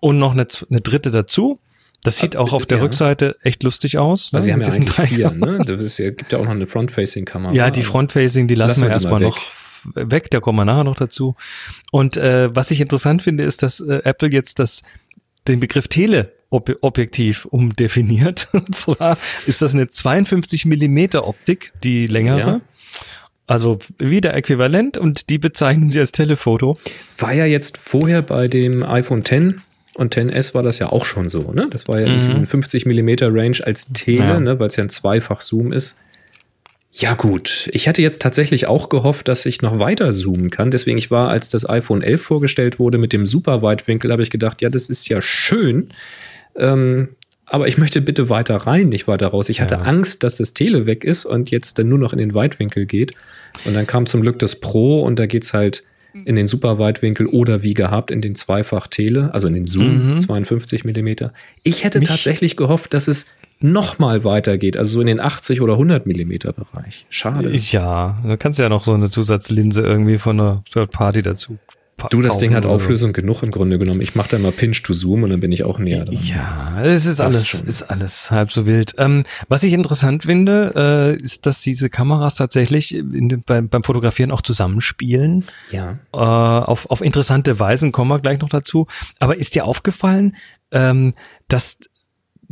und noch eine, eine dritte dazu. Das sieht auch auf der ja. Rückseite echt lustig aus. Also sie ne, haben mit ja diesen drei vier, ne? Das ist ja, gibt ja auch noch eine Front-Facing-Kamera. Ja, die aber- Front-Facing, die lassen, lassen wir erstmal mal noch weg, da kommen wir nachher noch dazu. Und äh, was ich interessant finde, ist, dass äh, Apple jetzt das, den Begriff Teleobjektiv umdefiniert. Und zwar ist das eine 52 Millimeter Optik, die längere. Ja. Also wieder äquivalent und die bezeichnen sie als Telefoto. War ja jetzt vorher bei dem iPhone 10 und 10S war das ja auch schon so, ne? Das war ja in diesen 50 Millimeter Range als Tele, Mhm. Ja. ne? Weil es ja ein Zweifach-Zoom ist. Ja, gut. Ich hatte jetzt tatsächlich auch gehofft, dass ich noch weiter zoomen kann. Deswegen, ich war, als das iPhone 11 vorgestellt wurde mit dem Superweitwinkel, habe ich gedacht, ja, das ist ja schön. Ähm, aber ich möchte bitte weiter rein, nicht weiter raus. Ich hatte Ja. Angst, dass das Tele weg ist und jetzt dann nur noch in den Weitwinkel geht. Und dann kam zum Glück das Pro und da geht's halt in den Superweitwinkel oder wie gehabt in den Zweifach-Tele, also in den Zoom 52 Millimeter. Ich hätte Mich- tatsächlich gehofft, dass es noch mal weitergeht, also so in den 80 oder 100 Millimeter Bereich. Schade. Ja, da kannst du ja noch so eine Zusatzlinse irgendwie von einer Third Party dazu. Du, das Ding hat. Auflösung genug im Grunde genommen. Ich mache da mal Pinch to Zoom und dann bin ich auch näher dran. Ja, es ist alles, schon. ist alles halb so wild. Ähm, was ich interessant finde, äh, ist, dass diese Kameras tatsächlich in, beim, beim Fotografieren auch zusammenspielen. Ja. Äh, auf, auf interessante Weisen kommen wir gleich noch dazu. Aber ist dir aufgefallen, ähm, dass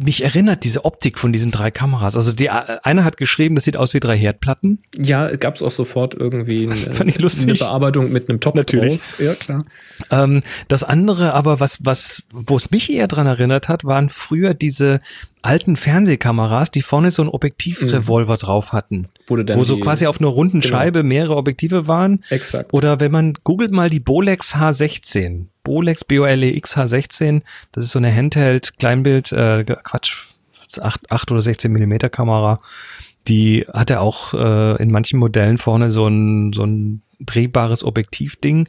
mich erinnert diese Optik von diesen drei Kameras. Also die eine hat geschrieben, das sieht aus wie drei Herdplatten. Ja, gab es auch sofort irgendwie eine, eine Bearbeitung mit einem Topf Natürlich. drauf. Ja, klar. Ähm, das andere aber, was, was, wo es mich eher dran erinnert hat, waren früher diese alten Fernsehkameras, die vorne so einen Objektivrevolver drauf hatten. Wo du dann wo so quasi auf einer runden Genau. Scheibe mehrere Objektive waren. Exakt. Oder wenn man googelt mal die Bolex H16. Bolex B-O-L-E-X H16. Das ist so eine Handheld Kleinbild, äh, Quatsch, 8, 8 oder 16 Millimeter Kamera. Die hat er auch äh, in manchen Modellen vorne so ein, so ein drehbares Objektivding.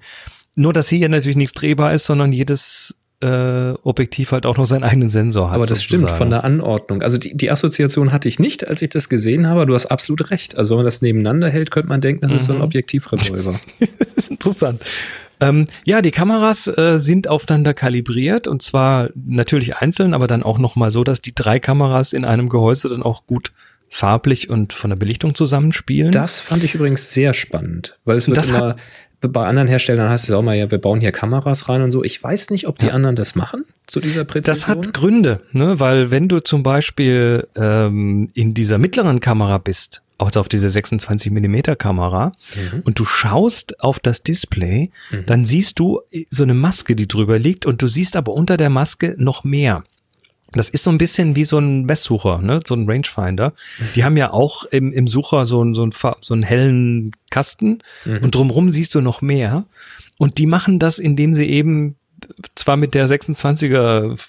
Nur, dass hier natürlich nichts drehbar ist, sondern jedes äh, Objektiv halt auch noch seinen eigenen Sensor hat. Aber das stimmt sozusagen. von der Anordnung. Also die, die Assoziation hatte ich nicht, als ich das gesehen habe. Du hast absolut recht. Also wenn man das nebeneinander hält, könnte man denken, das ist so Mhm. ein Objektivrevolver. das ist interessant. Ähm, ja, die Kameras äh, sind aufeinander kalibriert und zwar natürlich einzeln, aber dann auch nochmal so, dass die drei Kameras in einem Gehäuse dann auch gut farblich und von der Belichtung zusammenspielen. Das fand ich übrigens sehr spannend, weil es wird Das immer bei anderen Herstellern heißt es auch mal, ja, wir bauen hier Kameras rein und so. Ich weiß nicht, ob die anderen das machen zu dieser Präzision. Das hat Gründe, ne? weil wenn du zum Beispiel ähm, in dieser mittleren Kamera bist, also auf diese 26 Millimeter Kamera, und du schaust auf das Display, dann siehst du so eine Maske, die drüber liegt, und du siehst aber unter der Maske noch mehr. Das ist so ein bisschen wie so ein Messsucher, ne? so ein Rangefinder. Die haben ja auch im, im Sucher so, einen- so, Fa- so einen hellen Kasten und drumrum siehst du noch mehr. Und die machen das, indem sie eben zwar mit der 26er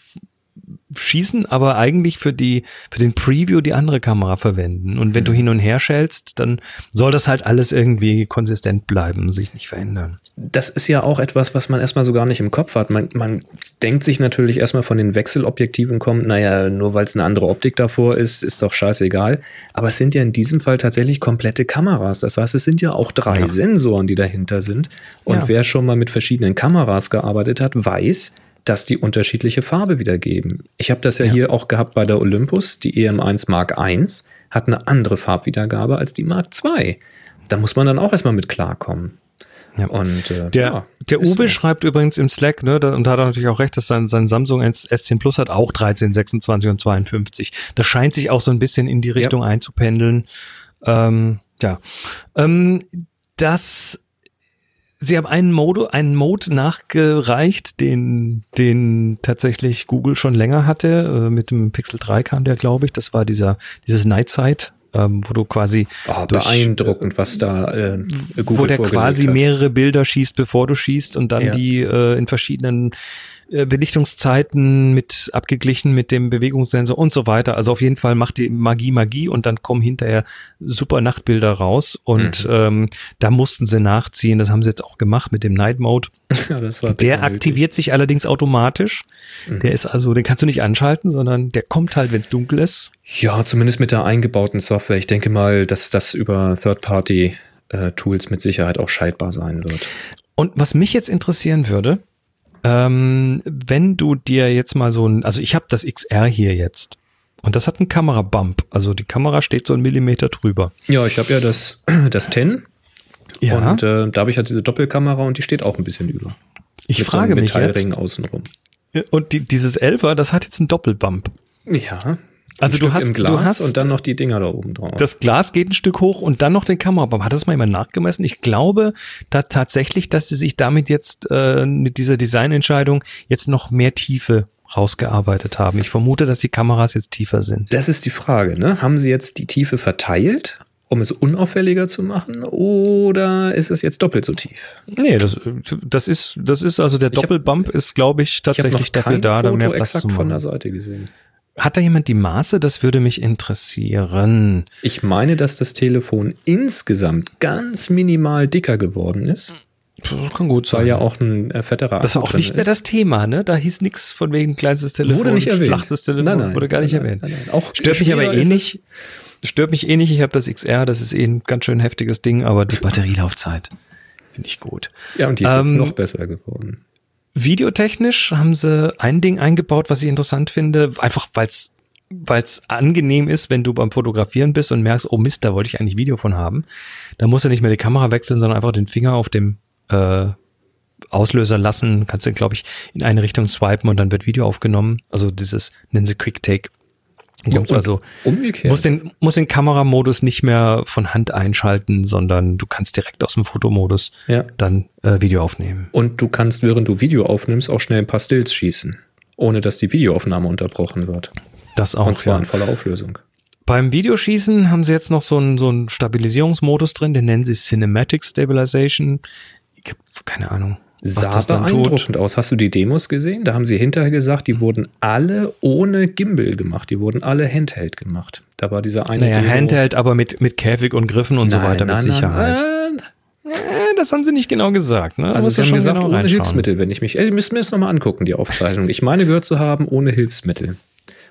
schießen, aber eigentlich für die für den Preview die andere Kamera verwenden. Und wenn du hin und her schälst, dann soll das halt alles irgendwie konsistent bleiben und sich nicht verändern. das ist ja auch etwas, was man erstmal so gar nicht im Kopf hat. Man, man denkt sich natürlich erstmal von den Wechselobjektiven kommt, naja, nur weil es eine andere Optik davor ist, ist doch scheißegal. Aber es sind ja in diesem Fall tatsächlich komplette Kameras. Das heißt, es sind ja auch drei Sensoren, die dahinter sind. Und Ja. wer schon mal mit verschiedenen Kameras gearbeitet hat, weiß, dass die unterschiedliche Farbe wiedergeben. Ich habe das ja, hier auch gehabt bei der Olympus. Die EM1 Mark I hat eine andere Farbwiedergabe als die Mark II. Da muss man dann auch erstmal mit klarkommen. Ja. Und äh, Der, ja, der Uwe so. schreibt übrigens im Slack, ne, da, und da hat er natürlich auch recht, dass sein, sein Samsung S- S10 Plus hat auch 13, 26 und 52. Das scheint sich auch so ein bisschen in die Richtung einzupendeln. Ähm, ja. Ähm, das, sie haben einen Mode, einen Mode nachgereicht, den, den tatsächlich Google schon länger hatte. Äh, mit dem Pixel 3 kam der, glaube ich. Das war dieser, dieses Night Sight, ähm, wo du quasi Oh, durch- beeindruckend, was da äh, Google wo der quasi hat. mehrere Bilder schießt, bevor du schießt und dann Ja. die äh, in verschiedenen Belichtungszeiten mit abgeglichen mit dem Bewegungssensor und so weiter. Also auf jeden Fall macht die Magie Magie und dann kommen hinterher super Nachtbilder raus und Mhm. ähm, da mussten sie nachziehen. Das haben sie jetzt auch gemacht mit dem Night Mode. ja, Der bitter nötig. aktiviert sich allerdings automatisch. Mhm. Der ist also, den kannst du nicht anschalten, sondern der kommt halt, wenn es dunkel ist. Ja, zumindest mit der eingebauten Software. Ich denke mal, dass das über Third-Party-Tools mit Sicherheit auch schaltbar sein wird. Und was mich jetzt interessieren würde, ähm, wenn du dir jetzt mal so ein, also ich habe das XR hier jetzt und das hat einen Kamerabump, also die Kamera steht so einen Millimeter drüber. Ja, ich habe ja das, das 10 Ja. und äh, da habe ich halt diese Doppelkamera und die steht auch ein bisschen über. ich Mit so frage einem mich Metallring jetzt, außenrum. und die, dieses 11er, das hat jetzt einen Doppelbump. Ja. Also ein du Stück hast- im du Glas hast- und dann noch die Dinger da oben drauf. Das Glas geht ein Stück hoch und dann noch den Kamerabump. Hat das mal jemand nachgemessen? Ich glaube da tatsächlich, dass sie sich damit jetzt äh, mit dieser Designentscheidung jetzt noch mehr Tiefe rausgearbeitet haben. Ich vermute, dass die Kameras jetzt tiefer sind. Das ist die Frage, ne? Haben sie jetzt die Tiefe verteilt, um es unauffälliger zu machen, oder ist es jetzt doppelt so tief? Nee, das, das ist, das ist also der Ich hab- Doppelbump ist, glaube ich, Ich tatsächlich noch dafür kein da, da Foto mehr Platz exakt zu von der machen. Seite gesehen. Hat da jemand die Maße? Das würde mich interessieren. Ich meine, dass das Telefon insgesamt ganz minimal dicker geworden ist. Das kann gut Weil ja auch ein äh, fetterer Das war auch nicht mehr ist. das Thema, ne? Da hieß nichts von wegen kleinstes Telefon, Wurde nicht erwähnt. flachstes Telefon, Nein, nein. wurde gar nicht Nein, erwähnt. nein, nein. Auch Stört mich aber eh nicht. Stört mich eh nicht. Ich habe das XR, das ist eh ein ganz schön heftiges Ding, aber die Batterielaufzeit finde ich gut. Ja, und die ist jetzt Ähm, noch besser geworden. Videotechnisch haben sie ein Ding eingebaut, was ich interessant finde, einfach weil es angenehm ist, wenn du beim Fotografieren bist und merkst, oh Mist, da wollte ich eigentlich Video von haben. Da musst du nicht mehr die Kamera wechseln, sondern einfach den Finger auf dem äh, Auslöser lassen. Kannst du, glaube ich, in eine Richtung swipen und dann wird Video aufgenommen. Also dieses, nennen sie Quick Take. Und also umgekehrt. muss den, muss den Kameramodus nicht mehr von Hand einschalten, sondern du kannst direkt aus dem Fotomodus Ja. dann äh, Video aufnehmen. Und du kannst, während du Video aufnimmst, auch schnell ein paar Stills schießen, ohne dass die Videoaufnahme unterbrochen wird. Das auch. Und zwar ja. in voller Auflösung. Beim Videoschießen haben sie jetzt noch so einen, so einen Stabilisierungsmodus drin, den nennen sie Cinematic Stabilization. Ich hab keine Ahnung. Sah beeindruckend aus. Hast du die Demos gesehen? Da haben sie hinterher gesagt, die wurden alle ohne Gimbal gemacht. Die wurden alle Handheld gemacht. Da war dieser eine Naja, Demo- Handheld, aber mit, mit Käfig und Griffen und so Nein, weiter nein, mit Sicherheit. Nein. Äh, das haben sie nicht genau gesagt. Ne? Also sie haben schon gesagt, genau ohne. Hilfsmittel, wenn ich mich. Ey, ihr müsst mir das nochmal angucken, die Aufzeichnung. Ich meine gehört zu haben, ohne Hilfsmittel.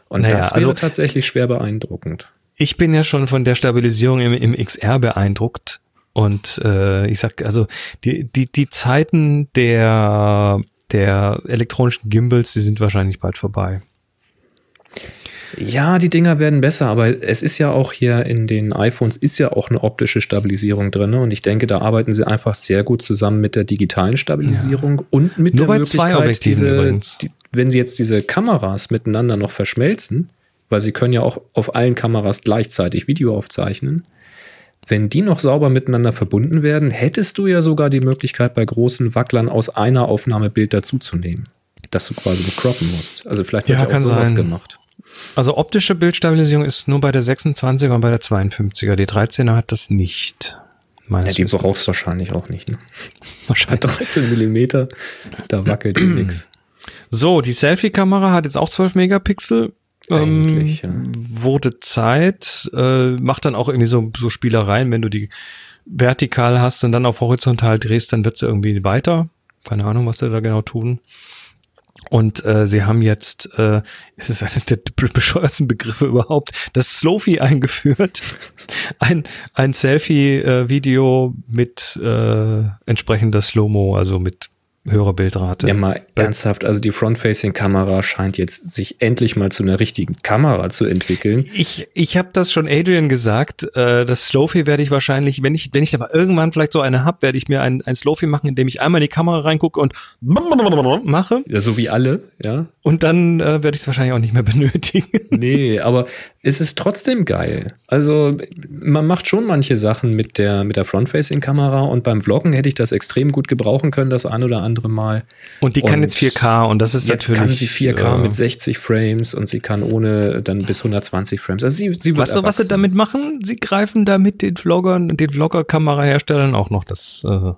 Und Naja, das wäre also- tatsächlich schwer beeindruckend. Ich bin ja schon von der Stabilisierung im, im XR beeindruckt. Und äh, ich sag, also die, die, die Zeiten der, der elektronischen Gimbals, die sind wahrscheinlich bald vorbei. Ja, die Dinger werden besser, aber es ist ja auch hier in den iPhones ist ja auch eine optische Stabilisierung drin. ne? Und ich denke, da arbeiten sie einfach sehr gut zusammen mit der digitalen Stabilisierung und mit Nur der bei zwei Möglichkeit, Objektiven diese, übrigens. die, wenn sie jetzt diese Kameras miteinander noch verschmelzen, weil sie können ja auch auf allen Kameras gleichzeitig Video aufzeichnen. Wenn die noch sauber miteinander verbunden werden, hättest du ja sogar die Möglichkeit, bei großen Wacklern aus einer Aufnahme Bild dazuzunehmen. Dass du quasi nur croppen musst. Also vielleicht wird Ja, ja, auch sowas sein. gemacht. Also optische Bildstabilisierung ist nur bei der 26er und bei der 52er. Die 13er hat das nicht. Ja, die Wissens. brauchst du wahrscheinlich auch nicht. Ne? Wahrscheinlich. 13 Millimeter, da wackelt die nix. So, die Selfie-Kamera hat jetzt auch 12 Megapixel. Eigentlich, ja. Wurde Zeit, äh, macht dann auch irgendwie so, so Spielereien, wenn du die vertikal hast und dann auf horizontal drehst, dann wird sie irgendwie weiter. Keine Ahnung, was sie da genau tun. Und äh, sie haben jetzt, äh, es ist einer der bescheuertsten Begriffe überhaupt, das Slofi eingeführt. Ein, ein Selfie-Video mit äh, entsprechender Slow-Mo, also mit höherer Bildrate. Ja, mal ernsthaft, also die Front-Facing-Kamera scheint jetzt sich endlich mal zu einer richtigen Kamera zu entwickeln. Ich, ich habe das schon Adrian gesagt. Äh, das Slowfie werde ich wahrscheinlich, wenn ich, wenn ich aber irgendwann vielleicht so eine hab, werde ich mir ein, ein Slowfie machen, indem ich einmal in die Kamera reingucke und mache. Ja, so wie alle, ja. Und dann äh, werde ich es wahrscheinlich auch nicht mehr benötigen. Nee, aber es ist trotzdem geil. Also man macht schon manche Sachen mit der, mit der Front-Facing-Kamera und beim Vloggen hätte ich das extrem gut gebrauchen können, das ein oder andere Mal. Und die kann Und jetzt 4K und das ist Jetzt natürlich. kann sie 4K äh, mit 60 Frames und sie kann ohne dann bis 120 Frames. Also sie, sie du, was sie damit machen? Sie greifen damit den Vloggern, den Vlogger-Kameraherstellern auch noch das, äh,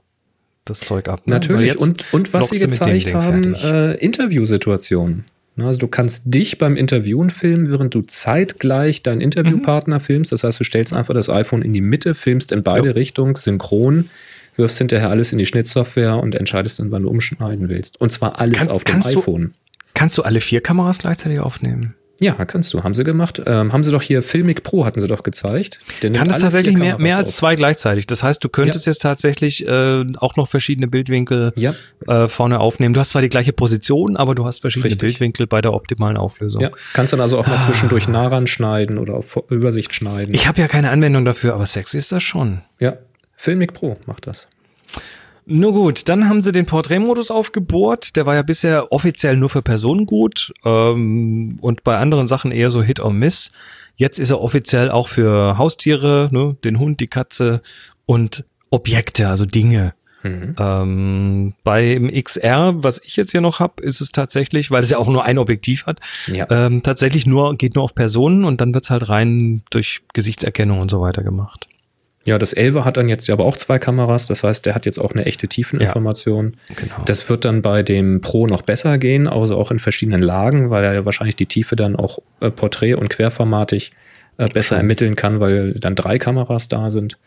das Zeug ab. ne? Natürlich. jetzt Und, und was sie gezeigt haben, äh, Interviewsituationen. Ne, Also du kannst dich beim Interviewen filmen, während du zeitgleich deinen Interviewpartner Mhm. filmst. Das heißt, du stellst einfach das iPhone in die Mitte, filmst in beide Richtungen synchron, wirfst hinterher alles in die Schnittsoftware und entscheidest dann, wann du umschneiden willst. Und zwar alles Kann- auf dem kannst du- iPhone. Kannst du alle vier Kameras gleichzeitig aufnehmen? Ja, kannst du. Haben sie gemacht. Ähm, haben sie doch hier Filmic Pro hatten sie doch gezeigt. Der Kann alle tatsächlich mehr, mehr als auf. zwei gleichzeitig? Das heißt, du könntest jetzt tatsächlich äh, auch noch verschiedene Bildwinkel Ja. äh, vorne aufnehmen. Du hast zwar die gleiche Position, aber du hast verschiedene Richtig. Bildwinkel bei der optimalen Auflösung. Ja, kannst dann also auch mal zwischendurch nah ranschneiden oder auf Übersicht schneiden. Ich habe ja keine Anwendung dafür, aber sexy ist das schon. Ja, Filmic Pro macht das. Nur gut, dann haben sie den Porträtmodus aufgebohrt. Der war ja bisher offiziell nur für Personen gut ähm, und bei anderen Sachen eher so Hit or Miss. Jetzt ist er offiziell auch für Haustiere, ne, den Hund, die Katze und Objekte, also Dinge. Ähm, beim XR, was ich jetzt hier noch hab, ist es tatsächlich, weil es ja auch nur ein Objektiv hat, Ja. ähm, tatsächlich nur geht nur auf Personen und dann wird's halt rein durch Gesichtserkennung und so weiter gemacht. Ja, das 11 hat dann jetzt ja aber auch zwei Kameras. Das heißt, der hat jetzt auch eine echte Tiefeninformation. Genau. Das wird dann bei dem Pro noch besser gehen, also auch in verschiedenen Lagen, weil er ja wahrscheinlich die Tiefe dann auch äh, porträt- und querformatig äh, besser ermitteln kann, weil dann drei Kameras da sind.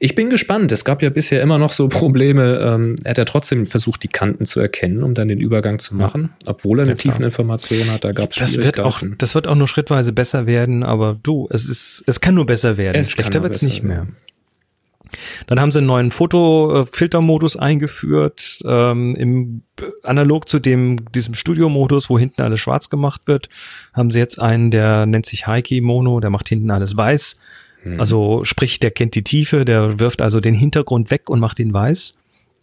Ich bin gespannt. Es gab ja bisher immer noch so Probleme. Ähm, er hat ja trotzdem versucht, die Kanten zu erkennen, um dann den Übergang zu machen, obwohl er eine Ja. Tiefeninformation hat. Da gab es Das wird auch, das wird auch nur schrittweise besser werden, aber du, es ist, es kann nur besser werden. Es Schlechter wird's besser nicht mehr. werden. Dann haben sie einen neuen Fotofiltermodus eingeführt, ähm, im analog zu dem diesem Studio-Modus, wo hinten alles schwarz gemacht wird, haben sie jetzt einen, der nennt sich Heike Mono, der macht hinten alles weiß. Mhm. Also sprich, der kennt die Tiefe, der wirft also den Hintergrund weg und macht ihn weiß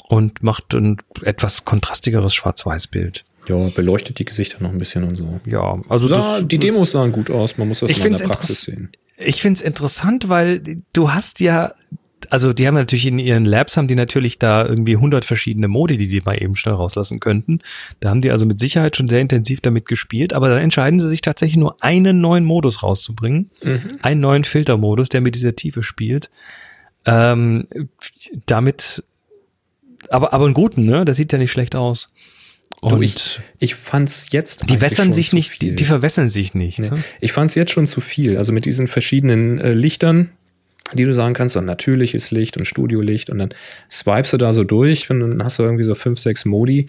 und macht ein etwas kontrastigeres Schwarz-Weiß-Bild. Ja, beleuchtet die Gesichter noch ein bisschen und so. Ja, also Sah, die Demos sahen gut aus. Man muss das Ich mal in der Praxis sehen. Ich finde es interessant, weil du hast ja, also die haben natürlich in ihren Labs, haben die natürlich da irgendwie 100 verschiedene Modi, die die mal eben schnell rauslassen könnten. Da haben die also mit Sicherheit schon sehr intensiv damit gespielt, aber dann entscheiden sie sich tatsächlich nur einen neuen Modus rauszubringen. Einen neuen Filtermodus, der mit dieser Tiefe spielt. Ähm, damit, aber, aber einen guten, ne? Das sieht ja nicht schlecht aus. Und Du, ich, ich fand's jetzt. die wässern sich nicht, die, die verwässern sich nicht. Nee. Ne? Ich fand es jetzt schon zu viel. Also mit diesen verschiedenen äh, Lichtern, die du sagen kannst, so natürliches Licht und Studiolicht und dann swipest du da so durch und dann hast du irgendwie so fünf, sechs Modi.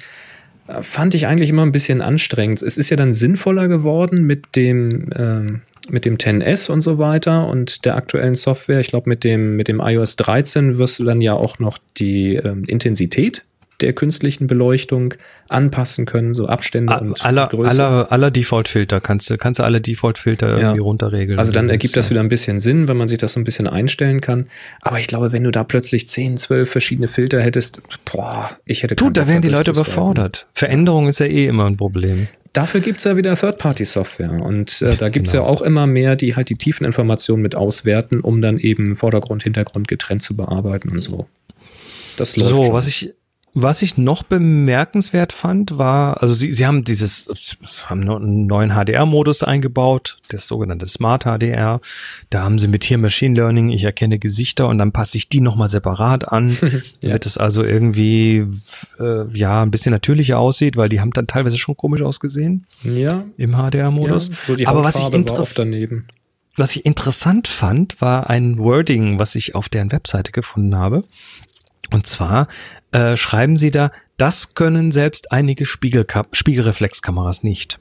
Äh, Fand ich eigentlich immer ein bisschen anstrengend. Es ist ja dann sinnvoller geworden mit dem, ähm, mit dem 10S und so weiter und der aktuellen Software. Ich glaube, mit dem, mit dem iOS 13 wirst du dann ja auch noch die ähm, Intensität der künstlichen Beleuchtung anpassen können, so Abstände und aller, Größe. aller, aller Default-Filter kannst du, kannst du alle Default-Filter irgendwie runterregeln. Also dann ergibt das ja. wieder ein bisschen Sinn, wenn man sich das so ein bisschen einstellen kann. Aber ich glaube, wenn du da plötzlich 10, 12 verschiedene Filter hättest, boah, ich hätte keinen da wären die Leute überfordert. Veränderung ist ja eh immer ein Problem. Dafür gibt's ja wieder Third-Party-Software. Und äh, da gibt's Genau. ja auch immer mehr, die halt die tiefen Informationen mit auswerten, um dann eben Vordergrund, Hintergrund getrennt zu bearbeiten und so. Das läuft So, schon. was ich, was ich noch bemerkenswert fand, war, also sie, sie haben dieses, sie haben einen neuen HDR-Modus eingebaut, das sogenannte Smart HDR. Da haben sie mit hier Machine Learning, ich erkenne Gesichter und dann passe ich die nochmal separat an, damit es also irgendwie, äh, ja, ein bisschen natürlicher aussieht, weil die haben dann teilweise schon komisch ausgesehen ja, im HDR-Modus. ja, so Aber was ich, Hautfarbe war auch interess daneben. was ich interessant fand, war ein Wording, was ich auf deren Webseite gefunden habe. Und zwar äh, schreiben sie da, das können selbst einige Spiegelka Spiegelreflexkameras nicht.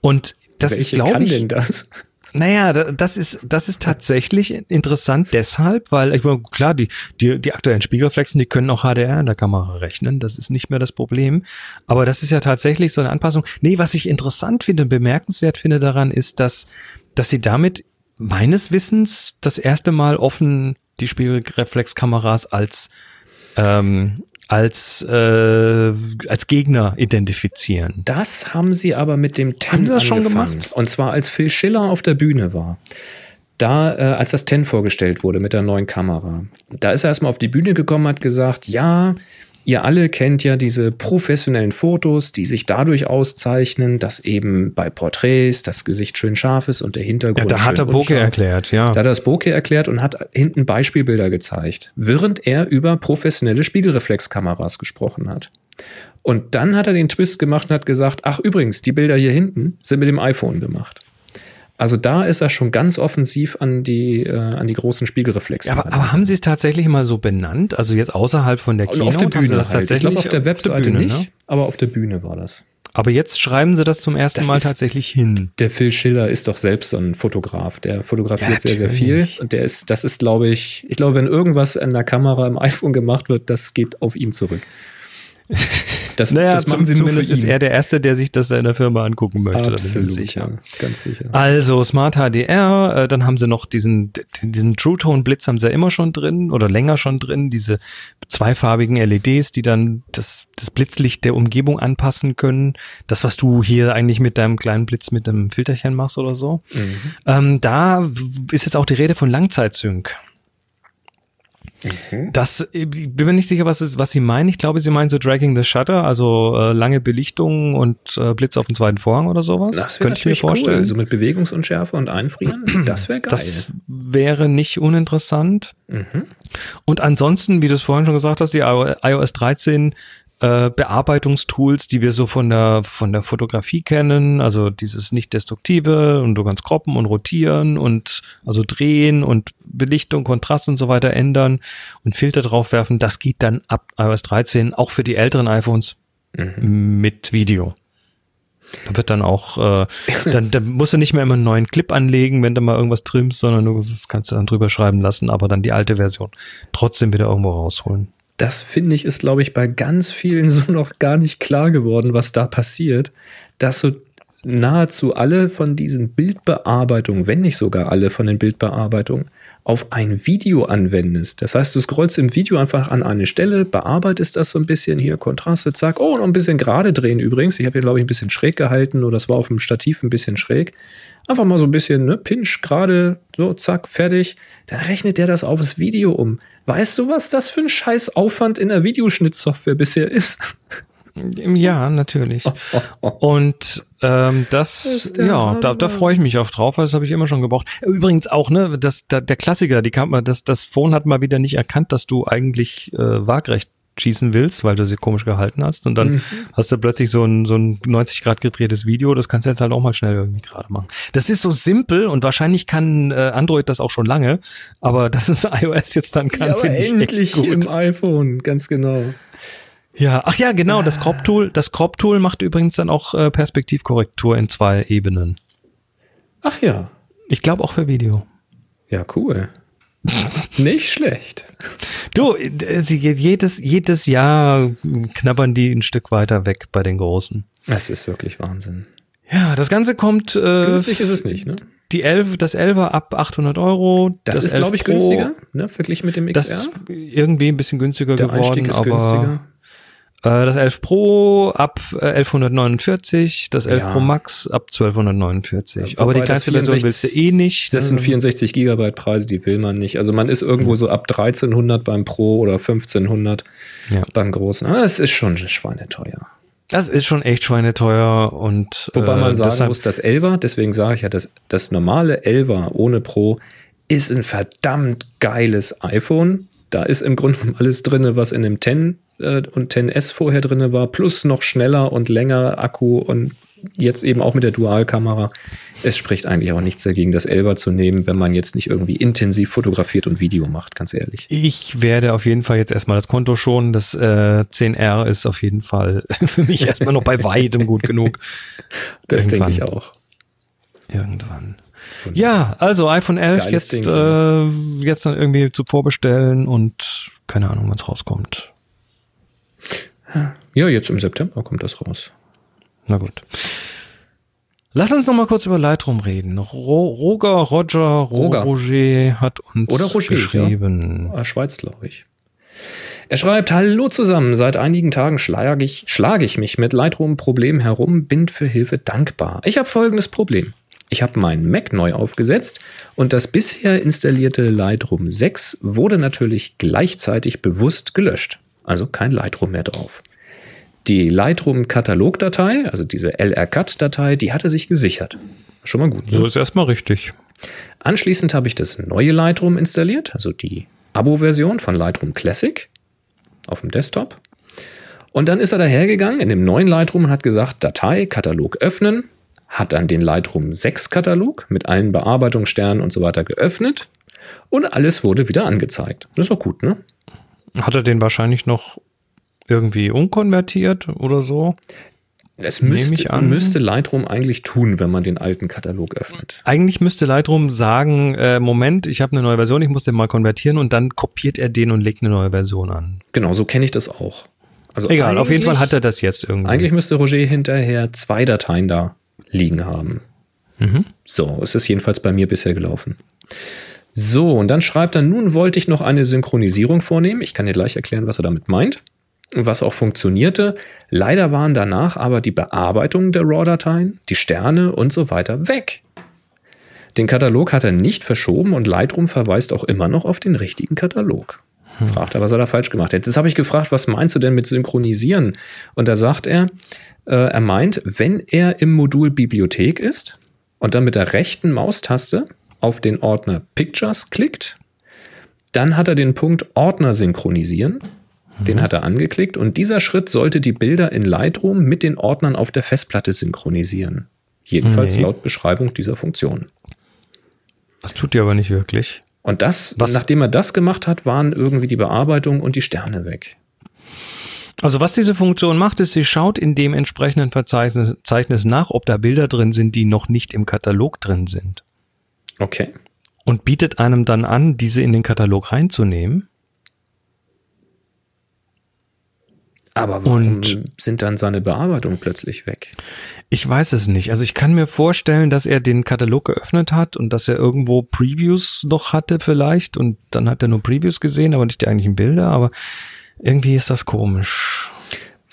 Und das ist, Welche glaube kann ich, denn das? naja, da- das ist, das ist tatsächlich interessant deshalb, weil ich meine, klar, die, die, die aktuellen Spiegelreflexen, die können auch HDR in der Kamera rechnen. Das ist nicht mehr das Problem. Aber das ist ja tatsächlich so eine Anpassung. Nee, was ich interessant finde und bemerkenswert finde daran ist, dass, dass sie damit meines Wissens das erste Mal offen die Spiegelreflexkameras als, ähm, als, äh, als Gegner identifizieren. Das haben sie aber mit dem Ten Haben sie das schon gemacht? Und zwar als Phil Schiller auf der Bühne war. Da, äh, als das Ten vorgestellt wurde mit der neuen Kamera, da ist er erstmal auf die Bühne gekommen, hat gesagt, ja, ihr alle kennt ja diese professionellen Fotos, die sich dadurch auszeichnen, dass eben bei Porträts das Gesicht schön scharf ist und der Ja, Hintergrund da hat er Bokeh erklärt, ja. Da hat er das Bokeh erklärt und hat hinten Beispielbilder gezeigt, während er über professionelle Spiegelreflexkameras gesprochen hat. Und dann hat er den Twist gemacht und hat gesagt, ach übrigens, die Bilder hier hinten sind mit dem iPhone gemacht. Also da ist er schon ganz offensiv an die, äh, an die großen Spiegelreflexe. Ja, aber, aber haben Sie es tatsächlich mal so benannt? Also jetzt außerhalb von der Und Kino? auf der Bühne das halt. Ich glaube, auf der auf Webseite Bühne, nicht, Ne? aber auf der Bühne war das. Aber jetzt schreiben Sie das zum ersten Das Mal tatsächlich hin. Der Phil Schiller ist doch selbst so ein Fotograf. Der fotografiert Ja, sehr, sehr viel. Und der ist, das ist, glaube ich, ich glaube, wenn irgendwas an der Kamera im iPhone gemacht wird, das geht auf ihn zurück. Das, Naja, das machen sie zumindest ist er der Erste, der sich das in der Firma angucken möchte. Absolut, sicher. ja, ganz sicher. Also Smart HDR, äh, dann haben sie noch diesen, diesen True Tone Blitz haben sie ja immer schon drin oder länger schon drin, diese zweifarbigen LEDs, die dann das, das Blitzlicht der Umgebung anpassen können. Das, was du hier eigentlich mit deinem kleinen Blitz mit einem Filterchen machst oder so. Mhm. Ähm, da ist jetzt auch die Rede von Langzeitsync. Mhm. Das, ich bin mir nicht sicher, was, es, was sie meinen. Ich glaube, sie meinen so Dragging the Shutter, also äh, lange Belichtung und äh, Blitz auf den zweiten Vorhang oder sowas. Das Könnte ich mir vorstellen. cool. So mit Bewegungsunschärfe und Einfrieren, das wäre geil. Das wäre nicht uninteressant. Mhm. Und ansonsten, wie du es vorhin schon gesagt hast, die iOS 13 äh, Bearbeitungstools, die wir so von der, von der Fotografie kennen. Also dieses nicht destruktive und du kannst kroppen und rotieren und also drehen und Belichtung, Kontrast und so weiter ändern und Filter draufwerfen. Das geht dann ab iOS 13 auch für die älteren iPhones mit Video. Da wird dann auch, äh, dann, dann musst du nicht mehr immer einen neuen Clip anlegen, wenn du mal irgendwas trimmst, sondern du, das kannst du dann drüber schreiben lassen, aber dann die alte Version trotzdem wieder irgendwo rausholen. Das finde ich ist, glaube ich, bei ganz vielen so noch gar nicht klar geworden, was da passiert, dass so nahezu alle von diesen Bildbearbeitungen, wenn nicht sogar alle von den Bildbearbeitungen, auf ein Video anwendest. Das heißt, du scrollst im Video einfach an eine Stelle, bearbeitest das so ein bisschen, hier Kontraste, zack, oh, noch ein bisschen gerade drehen übrigens. Ich habe hier, glaube ich, ein bisschen schräg gehalten oder das war auf dem Stativ ein bisschen schräg. Einfach mal so ein bisschen, ne, Pinch, gerade, so, zack, fertig. Dann rechnet der das aufs Video um. Weißt du, was das für ein scheiß Aufwand in der Videoschnittsoftware bisher ist? Ja, natürlich. Und ähm, das, der ja, da, da freue ich mich auch drauf, weil das habe ich immer schon gebraucht. Übrigens auch, ne, das, da, der Klassiker, die Kamera, das, das Phone hat mal wieder nicht erkannt, dass du eigentlich äh, waagrecht schießen willst, weil du sie komisch gehalten hast. Und dann hast du plötzlich so ein, so ein 90 Grad gedrehtes Video. Das kannst du jetzt halt auch mal schnell irgendwie gerade machen. Das ist so simpel und wahrscheinlich kann äh, Android das auch schon lange. Aber dass es iOS jetzt dann kann, Ja, finde ich endlich echt gut. im iPhone, ganz genau. Ja, ach ja, genau, das Crop Tool, das Crop Tool macht übrigens dann auch äh, Perspektivkorrektur in zwei Ebenen. Ach ja, Ich glaube auch für Video. ja, cool. Nicht schlecht. Du, äh, jedes, jedes Jahr knabbern die ein Stück weiter weg bei den Großen. Das ist wirklich Wahnsinn. Ja, das Ganze kommt, äh, Günstig ist es nicht, ne? die 11, das 11er ab 800 Euro. Das, ist, 11 glaube ich, Pro, günstiger, ne? Verglichen mit dem XR. Das ist irgendwie ein bisschen günstiger Der geworden, Einstieg ist aber günstiger. Äh, das 11 Pro ab äh, 1149, das 11 Ja. Pro Max ab 1249. aber Wobei die kleinste Version willst du eh nicht. Das ne? sind 64 Gigabyte Preise, die will man nicht. Also man ist irgendwo so ab 1300 beim Pro oder 1500 Ja. beim Großen. Aber es ist schon schweineteuer. Das ist schon echt schweineteuer und Wobei äh, man sagen deshalb- muss, das 11er, deswegen sage ich ja, das, das normale 11er ohne Pro ist ein verdammt geiles iPhone. Da ist im Grunde alles drin, was in dem 10 äh, und 10S vorher drin war, plus noch schneller und länger Akku und jetzt eben auch mit der Dualkamera. Es spricht eigentlich auch nichts dagegen, das 11er zu nehmen, wenn man jetzt nicht irgendwie intensiv fotografiert und Video macht, ganz ehrlich. Ich werde auf jeden Fall jetzt erstmal das Konto schonen. Das äh, 10R ist auf jeden Fall für mich erstmal noch bei weitem gut genug. Das denke ich auch. Irgendwann. Ja, also iPhone 11 Geiles jetzt, Ding, äh, jetzt dann irgendwie zu vorbestellen und keine Ahnung, wann es rauskommt. Ja, jetzt im September kommt das raus. Na gut. Lass uns noch mal kurz über Lightroom reden. Ro Roger, Roger, Ro Roger. Roger hat uns Oder Roger, geschrieben. Ah, Schweiz, glaube ich. Er schreibt, Hallo zusammen, seit einigen Tagen schlage ich, schlage ich mich mit Lightroom-Problemen herum, bin für Hilfe dankbar. Ich habe folgendes Problem. Ich habe meinen Mac neu aufgesetzt und das bisher installierte Lightroom 6 wurde natürlich gleichzeitig bewusst gelöscht. Also kein Lightroom mehr drauf. Die Lightroom-Katalogdatei, also diese LRCAT-Datei, die hatte sich gesichert. Schon mal gut. ne? So ist erstmal richtig. Anschließend habe ich das neue Lightroom installiert, also die Abo-Version von Lightroom Classic auf dem Desktop. Und dann ist er dahergegangen in dem neuen Lightroom und hat gesagt, Datei, Katalog öffnen, hat dann den Lightroom 6 Katalog mit allen Bearbeitungssternen und so weiter geöffnet und alles wurde wieder angezeigt. Das ist doch gut, ne? Hat er den wahrscheinlich noch irgendwie umkonvertiert oder so? Es Nehme müsste, ich an. müsste Lightroom eigentlich tun, wenn man den alten Katalog öffnet. Eigentlich müsste Lightroom sagen, äh, Moment, ich habe eine neue Version, ich muss den mal konvertieren und dann kopiert er den und legt eine neue Version an. Genau, so kenne ich das auch. Also Egal, auf jeden Fall hat er das jetzt irgendwie. Eigentlich müsste Roger hinterher zwei Dateien da liegen haben. So, es ist jedenfalls bei mir bisher gelaufen. So, und dann schreibt er, nun wollte ich noch eine Synchronisierung vornehmen. Ich kann dir gleich erklären, was er damit meint. Was auch funktionierte. Leider waren danach aber die Bearbeitungen der RAW-Dateien, die Sterne und so weiter weg. Den Katalog hat er nicht verschoben und Lightroom verweist auch immer noch auf den richtigen Katalog. Fragt er, was er da falsch gemacht hat. Jetzt habe ich gefragt, was meinst du denn mit Synchronisieren? Und da sagt er, äh, er meint, wenn er im Modul Bibliothek ist und dann mit der rechten Maustaste auf den Ordner Pictures klickt, dann hat er den Punkt Ordner synchronisieren Den hat er angeklickt und dieser Schritt sollte die Bilder in Lightroom mit den Ordnern auf der Festplatte synchronisieren. Jedenfalls Nee. laut Beschreibung dieser Funktion. Das tut ihr aber nicht wirklich. Und das, Was- nachdem er das gemacht hat, waren irgendwie die Bearbeitung und die Sterne weg. Also was diese Funktion macht, ist, sie schaut in dem entsprechenden Verzeichnis nach, ob da Bilder drin sind, die noch nicht im Katalog drin sind. Okay. Und bietet einem dann an, diese in den Katalog reinzunehmen. Aber warum Und- sind dann seine Bearbeitung plötzlich weg? Ich weiß es nicht. Also ich kann mir vorstellen, dass er den Katalog geöffnet hat und dass er irgendwo Previews noch hatte vielleicht und dann hat er nur Previews gesehen, aber nicht die eigentlichen Bilder, aber irgendwie ist das komisch.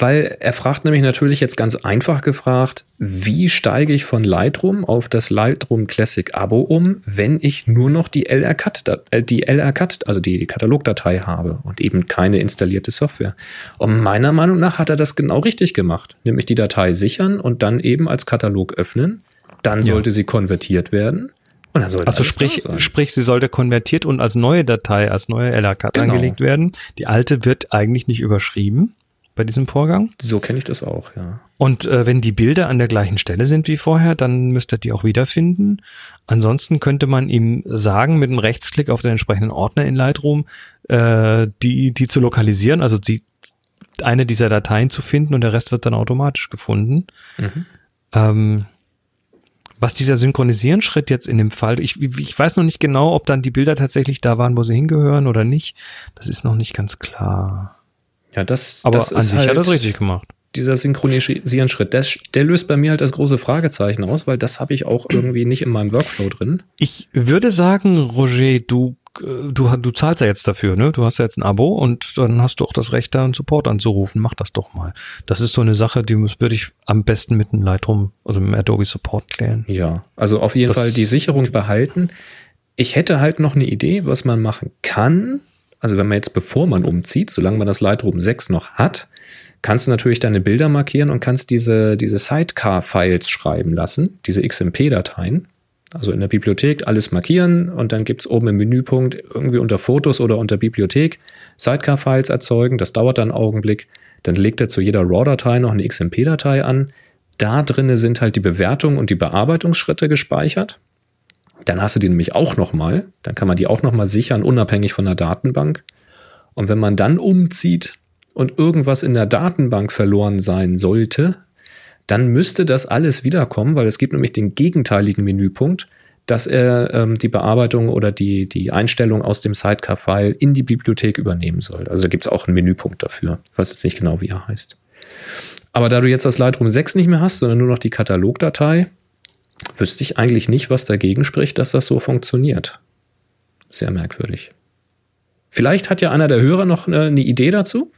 Weil er fragt nämlich natürlich jetzt ganz einfach gefragt, wie steige ich von Lightroom auf das Lightroom Classic Abo um, wenn ich nur noch die LR-Cut, äh, die LR-Cut, also die Katalogdatei habe und eben keine installierte Software. Und meiner Meinung nach hat er das genau richtig gemacht, nämlich die Datei sichern und dann eben als Katalog öffnen. Dann sollte sie konvertiert werden und dann sollte Also sprich, sprich, sie sollte konvertiert und als neue Datei, als neue LRCAT Genau. angelegt werden. Die alte wird eigentlich nicht überschrieben bei diesem Vorgang. So kenne ich das auch, ja. Und äh, wenn die Bilder an der gleichen Stelle sind wie vorher, dann müsste er die auch wiederfinden. Ansonsten könnte man ihm sagen, mit einem Rechtsklick auf den entsprechenden Ordner in Lightroom, äh, die, die zu lokalisieren, also die, eine dieser Dateien zu finden und der Rest wird dann automatisch gefunden. Ähm, was dieser Synchronisieren-Schritt jetzt in dem Fall, ich, ich weiß noch nicht genau, ob dann die Bilder tatsächlich da waren, wo sie hingehören oder nicht. Das ist noch nicht ganz klar. Ja, das, Aber das an sich hat er das richtig gemacht. dieser Synchronisieren-Schritt, der, der löst bei mir halt das große Fragezeichen aus, weil das habe ich auch irgendwie nicht in meinem Workflow drin. Ich würde sagen, Roger, du, äh, du, du zahlst ja jetzt dafür, ne? Du hast ja jetzt ein Abo und dann hast du auch das Recht, da einen Support anzurufen. Mach das doch mal. Das ist so eine Sache, die würde ich am besten mit dem Lightroom, also mit dem Adobe Support klären. Ja, also auf jeden Das- Fall die Sicherung behalten. Ich hätte halt noch eine Idee, was man machen kann. Also wenn man jetzt, bevor man umzieht, solange man das Lightroom 6 noch hat, kannst du natürlich deine Bilder markieren und kannst diese, diese Sidecar-Files schreiben lassen, diese XMP-Dateien. Also in der Bibliothek alles markieren und dann gibt's oben im Menüpunkt irgendwie unter Fotos oder unter Bibliothek Sidecar-Files erzeugen. Das dauert dann einen Augenblick. Dann legt er zu jeder RAW-Datei noch eine XMP-Datei an. Da drinne sind halt die Bewertungen und die Bearbeitungsschritte gespeichert. Dann hast du die nämlich auch nochmal. Dann kann man die auch nochmal sichern, unabhängig von der Datenbank. Und wenn man dann umzieht und irgendwas in der Datenbank verloren sein sollte, dann müsste das alles wiederkommen, weil es gibt nämlich den gegenteiligen Menüpunkt, dass er ähm, die Bearbeitung oder die, die Einstellung aus dem Sidecar-File in die Bibliothek übernehmen soll. Also da gibt es auch einen Menüpunkt dafür. Ich weiß jetzt nicht genau, wie er heißt. Aber da du jetzt das Lightroom 6 nicht mehr hast, sondern nur noch die Katalogdatei, wüsste ich eigentlich nicht, was dagegen spricht, dass das so funktioniert. Sehr merkwürdig. Vielleicht hat ja einer der Hörer noch eine, eine Idee dazu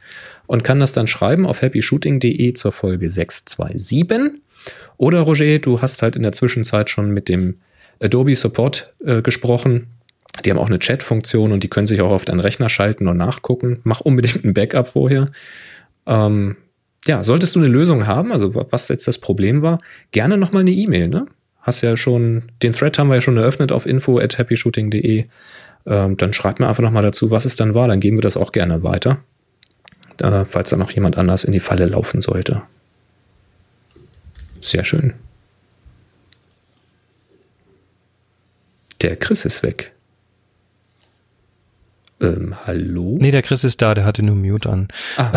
und kann das dann schreiben auf happyshooting.de zur Folge 627. Oder Roger, du hast halt in der Zwischenzeit schon mit dem Adobe Support äh, gesprochen. Die haben auch eine Chat-Funktion und die können sich auch auf deinen Rechner schalten und nachgucken. Mach unbedingt ein Backup vorher. Ähm, ja, solltest du eine Lösung haben, also wa- was jetzt das Problem war, gerne nochmal eine E-Mail, ne? Hast ja schon, den Thread haben wir ja schon eröffnet auf info at happyshooting.de. Ähm, dann schreib mir einfach nochmal dazu, was es dann war, dann geben wir das auch gerne weiter. Äh, falls da noch jemand anders in die Falle laufen sollte. Sehr schön. Der Chris ist weg. Ähm, hallo? Nee, der Chris ist da, der hatte nur Mute an. Ah,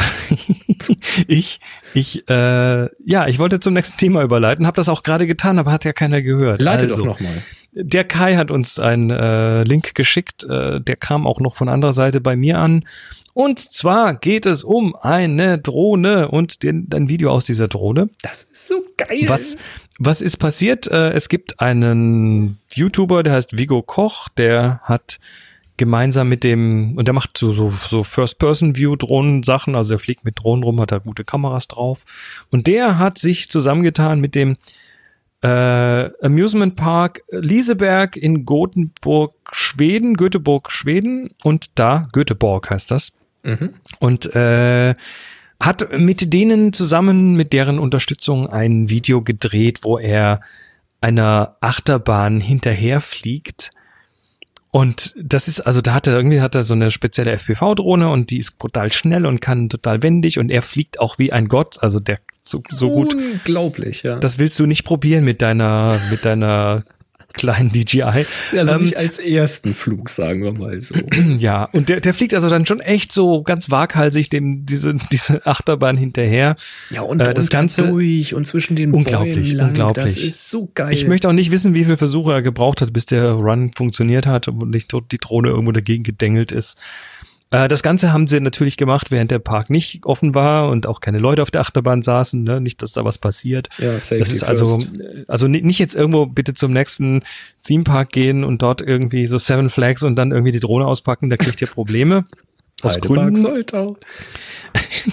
ich, ich, äh, ja, ich wollte zum nächsten Thema überleiten, habe das auch gerade getan, aber hat ja keiner gehört. leite also, doch nochmal. Der Kai hat uns einen äh, Link geschickt, äh, der kam auch noch von anderer Seite bei mir an. Und zwar geht es um eine Drohne und den, ein Video aus dieser Drohne. Das ist so geil. Was, was ist passiert? Äh, es gibt einen YouTuber, der heißt Vigo Koch, der hat gemeinsam mit dem, und der macht so, so, so First-Person-View-Drohnen-Sachen, also er fliegt mit Drohnen rum, hat da gute Kameras drauf. Und der hat sich zusammengetan mit dem äh, Amusement Park Lieseberg in Gothenburg, Schweden, Göteborg, Schweden und da, Göteborg heißt das. Und äh, hat mit denen zusammen, mit deren Unterstützung ein Video gedreht, wo er einer Achterbahn hinterherfliegt Und das ist, also da hat er irgendwie hat er so eine spezielle FPV-Drohne und die ist brutal schnell und kann total wendig und er fliegt auch wie ein Gott, also der so, so gut. Unglaublich, ja. Das willst du nicht probieren mit deiner, mit deiner kleinen DJI. also Ähm, nicht als ersten Flug, sagen wir mal so. ja, und der, der fliegt also dann schon echt so ganz waghalsig dem, diese, diese Achterbahn hinterher. Ja, und Äh, das Ganze- durch und zwischen den Unglaublich, Bäumen lang. unglaublich. Das ist so geil. Ich möchte auch nicht wissen, wie viele Versuche er gebraucht hat, bis der Run funktioniert hat und nicht die Drohne irgendwo dagegen gedengelt ist. Äh, Das Ganze haben sie natürlich gemacht, während der Park nicht offen war und auch keine Leute auf der Achterbahn saßen. Ne? Nicht, dass da was passiert. Ja, safety das ist also, also ni- nicht jetzt irgendwo bitte zum nächsten Theme Park gehen und dort irgendwie so Seven Flags und dann irgendwie die Drohne auspacken. Da kriegt ihr Probleme. Aus Heidepark Gründen. Soltau.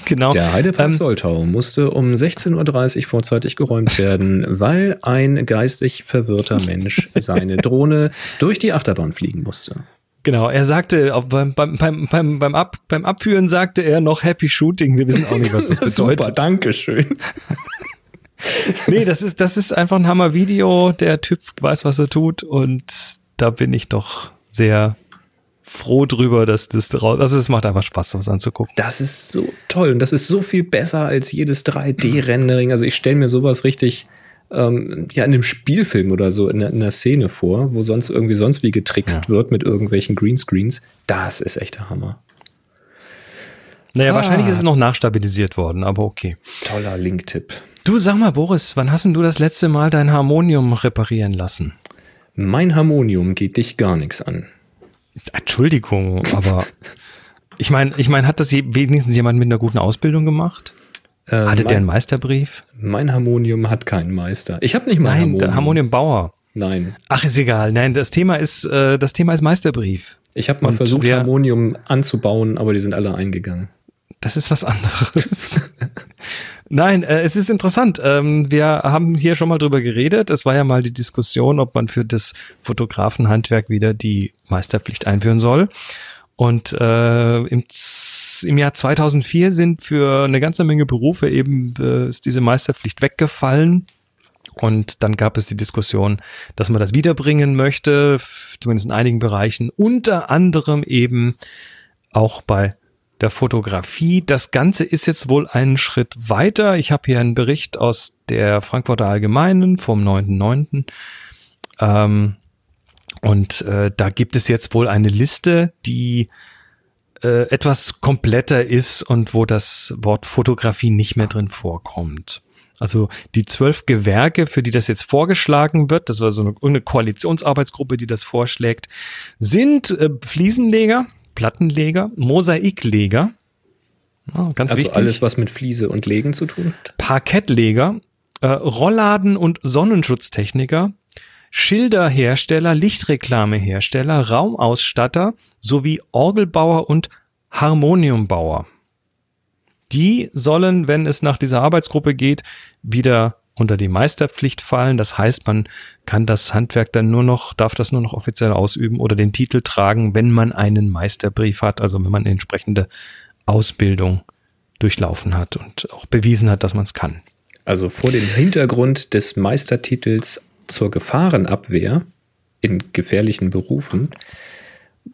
Genau. Der Heidepark Ähm, Soltau musste um 16.30 Uhr vorzeitig geräumt werden, weil ein geistig verwirrter Mensch seine Drohne durch die Achterbahn fliegen musste. Genau, er sagte, beim, beim, beim, beim, beim, Ab, beim Abführen sagte er noch Happy Shooting. Wir wissen auch nicht, was das bedeutet. Super, Dankeschön. Nee, das ist, das ist einfach ein Hammer-Video. Der Typ weiß, was er tut. Und da bin ich doch sehr froh drüber, dass das raus. Also es macht einfach Spaß, das anzugucken. Das ist so toll und das ist so viel besser als jedes 3D-Rendering. Also ich stelle mir sowas richtig ähm, ja in einem Spielfilm oder so in, einer- in einer Szene vor, wo sonst irgendwie sonst wie getrickst wird mit irgendwelchen Greenscreens. Das ist echt der Hammer. Naja, Ah. wahrscheinlich ist es noch nachstabilisiert worden, aber okay. Toller Link-Tipp. Du sag mal, Boris, wann hast denn du das letzte Mal dein Harmonium reparieren lassen? Mein Harmonium geht dich gar nichts an. Entschuldigung, aber ich meine, ich meine, hat das wenigstens jemand mit einer guten Ausbildung gemacht? Äh, Hatte der einen mein, Meisterbrief? mein Harmonium hat keinen Meister. Ich habe nicht mal Nein, Harmonium. der Harmoniumbauer. Nein. Ach, ist egal. Nein, das Thema ist, äh, das Thema ist Meisterbrief. Ich habe mal Und versucht, wer- Harmonium anzubauen, aber die sind alle eingegangen. Das ist was anderes. Nein, äh, es ist interessant. Ähm, wir haben hier schon mal drüber geredet. Es war ja mal die Diskussion, ob man für das Fotografenhandwerk wieder die Meisterpflicht einführen soll. Und äh, im, im Jahr 2004 sind für eine ganze Menge Berufe eben äh, ist diese Meisterpflicht weggefallen. Und dann gab es die Diskussion, dass man das wiederbringen möchte, zumindest in einigen Bereichen, unter anderem eben auch bei der Fotografie. Das Ganze ist jetzt wohl einen Schritt weiter. Ich habe hier einen Bericht aus der Frankfurter Allgemeinen vom 9.9. Ähm, und äh, da gibt es jetzt wohl eine Liste, die äh, etwas kompletter ist und wo das Wort Fotografie nicht mehr drin vorkommt. Also die zwölf Gewerke, für die das jetzt vorgeschlagen wird, das war so eine, irgendeine Koalitionsarbeitsgruppe, die das vorschlägt, sind äh, Fliesenleger, Plattenleger, Mosaikleger, ja, ganz Also wichtig, alles, was mit Fliese und Legen zu tun hat. Parkettleger, äh, Rollladen- und Sonnenschutztechniker, Schilderhersteller, Lichtreklamehersteller, Raumausstatter sowie Orgelbauer und Harmoniumbauer. Die sollen, wenn es nach dieser Arbeitsgruppe geht, wieder unter die Meisterpflicht fallen. Das heißt, man kann das Handwerk dann nur noch, darf das nur noch offiziell ausüben oder den Titel tragen, wenn man einen Meisterbrief hat, also wenn man entsprechende Ausbildung durchlaufen hat und auch bewiesen hat, dass man es kann. Also vor dem Hintergrund des Meistertitels zur Gefahrenabwehr in gefährlichen Berufen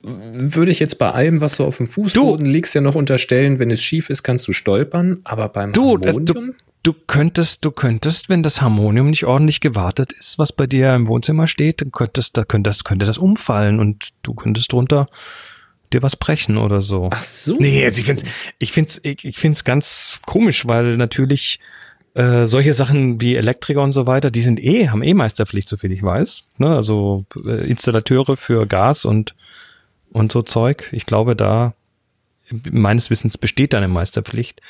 würde ich jetzt bei allem, was so auf dem Fußboden liegt, ja noch unterstellen, wenn es schief ist, kannst du stolpern, aber beim Du, Harmonium? du, du könntest, du könntest, wenn das Harmonium nicht ordentlich gewartet ist, was bei dir im Wohnzimmer steht, dann könntest, da könnte das, könnte das umfallen und du könntest drunter dir was brechen oder so. Ach so. Nee, also ich find's, ich find's, ich, ich find's ganz komisch, weil natürlich äh, solche Sachen wie Elektriker und so weiter, die sind eh, haben eh Meisterpflicht, soviel ich weiß. Ne? Also äh, Installateure für Gas und und so Zeug. Ich glaube, da meines Wissens besteht da eine Meisterpflicht.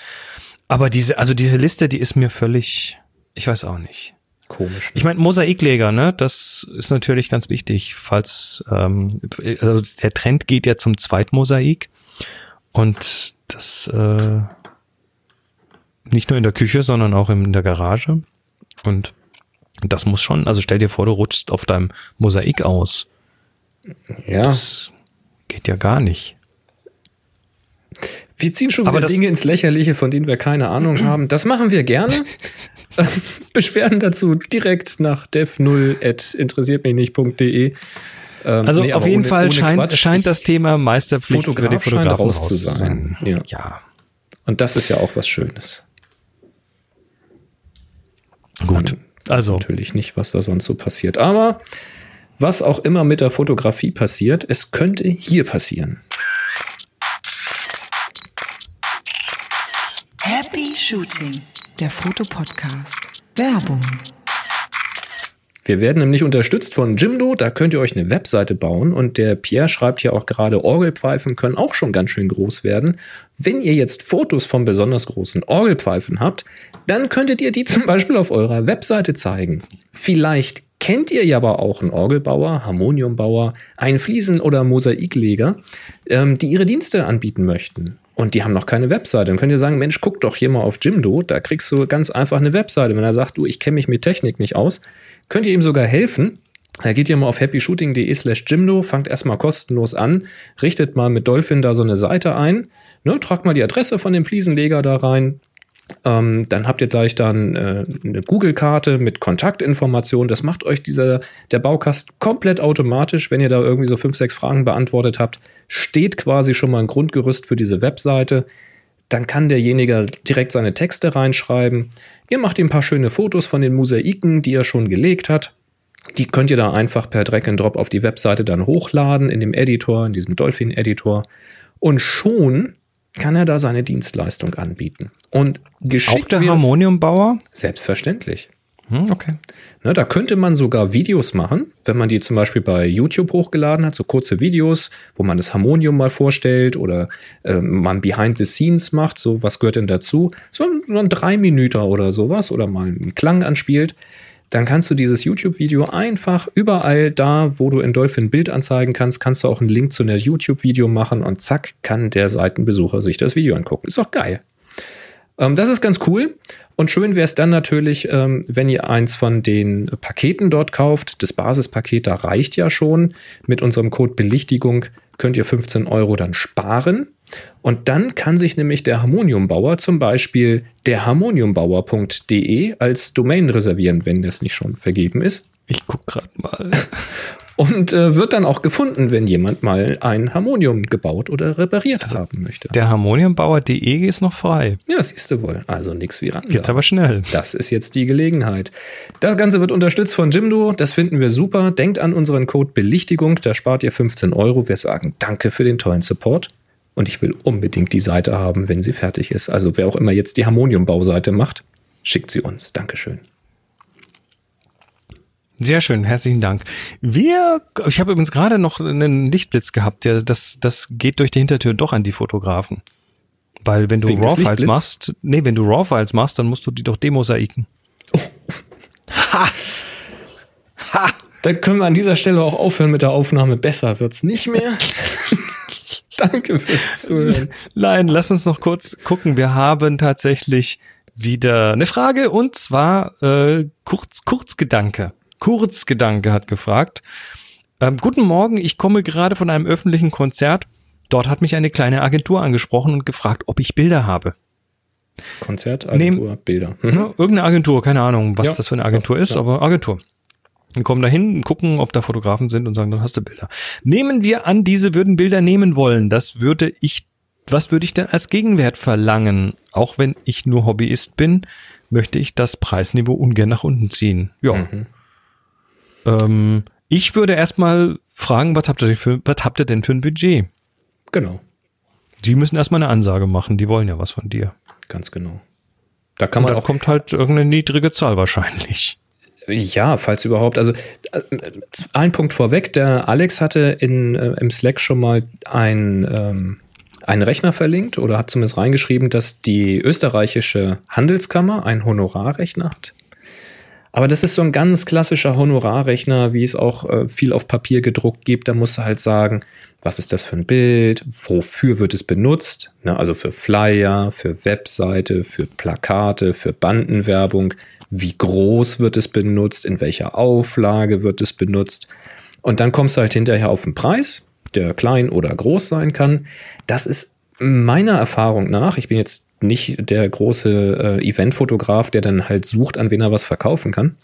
Aber diese, also diese Liste, die ist mir völlig, ich weiß auch nicht. Komisch. Ich meine, Mosaikleger, ne, das ist natürlich ganz wichtig, falls ähm, also der Trend geht ja zum Zweitmosaik und das äh, nicht nur in der Küche, sondern auch in der Garage. Und das muss schon, also stell dir vor, du rutschst auf deinem Mosaik aus. ja, Das geht ja gar nicht. wir ziehen schon wieder Dinge ins Lächerliche, von denen wir keine Ahnung haben. Das machen wir gerne. Beschwerden dazu direkt nach dev0 at interessiertmichnicht.de. Ähm, Also nee, auf jeden ohne- Fall ohne scheint, Quatsch, scheint das Thema Meisterpflicht für die Fotograf Fotografen raus raus zu sein. Ja. ja. Und das ist ja auch was Schönes. Gut. Also, Natürlich nicht, was da sonst so passiert. Aber was auch immer mit der Fotografie passiert, es könnte hier passieren. Happy Shooting, der Fotopodcast. Werbung. Wir werden nämlich unterstützt von Jimdo, da könnt ihr euch eine Webseite bauen und der Pierre schreibt ja auch gerade, Orgelpfeifen können auch schon ganz schön groß werden. Wenn ihr jetzt Fotos von besonders großen Orgelpfeifen habt, dann könntet ihr die zum Beispiel auf eurer Webseite zeigen. Vielleicht kennt ihr ja aber auch einen Orgelbauer, Harmoniumbauer, einen Fliesen- oder Mosaikleger, ähm, die ihre Dienste anbieten möchten. Und die haben noch keine Webseite. Dann könnt ihr sagen, Mensch, guck doch hier mal auf Jimdo, da kriegst du ganz einfach eine Webseite. Wenn er sagt, du, ich kenne mich mit Technik nicht aus, könnt ihr ihm sogar helfen. Da geht ihr mal auf happyshooting.de slash Jimdo, fangt erstmal kostenlos an, richtet mal mit Dolphin da so eine Seite ein, ne, tragt mal die Adresse von dem Fliesenleger da rein, ähm, dann habt ihr gleich dann äh, eine Google-Karte mit Kontaktinformationen. Das macht euch dieser, der Baukasten komplett automatisch. Wenn ihr da irgendwie so fünf, sechs Fragen beantwortet habt, steht quasi schon mal ein Grundgerüst für diese Webseite. Dann kann derjenige direkt seine Texte reinschreiben. Ihr macht ihm ein paar schöne Fotos von den Mosaiken, die er schon gelegt hat. Die könnt ihr da einfach per Drag and Drop auf die Webseite dann hochladen in dem Editor, in diesem Dolphin-Editor. Und schon kann er da seine Dienstleistung anbieten. Und geschickt auch der Harmoniumbauer? Selbstverständlich. Hm, okay. Ne, da könnte man sogar Videos machen, wenn man die zum Beispiel bei YouTube hochgeladen hat, so kurze Videos, wo man das Harmonium mal vorstellt oder äh, man Behind the Scenes macht, so was gehört denn dazu? So, ein- so ein drei Minüter oder sowas oder mal einen Klang anspielt. Dann kannst du dieses YouTube-Video einfach überall da, wo du in Dolphin Bild anzeigen kannst, kannst du auch einen Link zu einer YouTube-Video machen und zack, kann der Seitenbesucher sich das Video angucken. Ist doch geil. Ähm, das ist ganz cool. Und schön wäre es dann natürlich, ähm, wenn ihr eins von den Paketen dort kauft. Das Basispaket, da reicht ja schon. Mit unserem Code Belichtigung könnt ihr 15 Euro dann sparen. Und dann kann sich nämlich der Harmoniumbauer zum Beispiel der harmoniumbauer.de als Domain reservieren, wenn das nicht schon vergeben ist. Ich guck gerade mal. Und äh, wird dann auch gefunden, wenn jemand mal ein Harmonium gebaut oder repariert haben möchte. Der Harmoniumbauer.de ist noch frei. Ja, siehst du wohl. Also nichts wie ran. Jetzt aber schnell. Das ist jetzt die Gelegenheit. Das Ganze wird unterstützt von Jimdo. Das finden wir super. Denkt an unseren Code Belichtigung. Da spart ihr 15 Euro. Wir sagen Danke für den tollen Support. Und ich will unbedingt die Seite haben, wenn sie fertig ist. Also wer auch immer jetzt die Harmonium-Bauseite macht, schickt sie uns. Dankeschön. Sehr schön, herzlichen Dank. Wir, ich habe übrigens gerade noch einen Lichtblitz gehabt. Der, das, das geht durch die Hintertür doch an die Fotografen. Weil wenn du RAW-Files machst, nee, wenn du RAW-Files machst, dann musst du die doch demosaiken. Dann können wir an dieser Stelle auch aufhören mit der Aufnahme. Besser wird's nicht mehr. Danke fürs Zuhören. Nein, lass uns noch kurz gucken. Wir haben tatsächlich wieder eine Frage und zwar äh, Kurz, Kurzgedanke. Kurzgedanke hat gefragt. Ähm, guten Morgen, ich komme gerade von einem öffentlichen Konzert. Dort hat mich eine kleine Agentur angesprochen und gefragt, ob ich Bilder habe. Konzert, Agentur, Bilder. Mhm. Irgendeine Agentur, keine Ahnung, was Ja. das für eine Agentur Ja, ist, ja. aber Agentur. Wir kommen dahin, gucken, ob da Fotografen sind und sagen, dann hast du Bilder. Nehmen wir an, diese würden Bilder nehmen wollen. Das würde ich, was würde ich denn als Gegenwert verlangen? Auch wenn ich nur Hobbyist bin, möchte ich das Preisniveau ungern nach unten ziehen. Ja. Mhm. Ähm, ich würde erstmal fragen, was habt ihr denn für, was habt ihr denn für ein Budget? Genau, Die müssen erstmal eine Ansage machen, die wollen ja was von dir. ganz genau. Da kann Und man da auch kommt halt irgendeine niedrige Zahl wahrscheinlich. Ja, falls überhaupt. Also äh, ein Punkt vorweg, der Alex hatte in, äh, im Slack schon mal ein, ähm, einen Rechner verlinkt oder hat zumindest reingeschrieben, dass die österreichische Handelskammer einen Honorarrechner hat. Aber das ist so ein ganz klassischer Honorarrechner, wie es auch äh, viel auf Papier gedruckt gibt. Da musst du halt sagen, was ist das für ein Bild, wofür wird es benutzt, ne, also für Flyer, für Webseite, für Plakate, für Bandenwerbung, wie groß wird es benutzt, in welcher Auflage wird es benutzt. Und dann kommst du halt hinterher auf den Preis, der klein oder groß sein kann. Das ist meiner Erfahrung nach, ich bin jetzt nicht der große äh, Eventfotograf, der dann halt sucht, an wen er was verkaufen kann.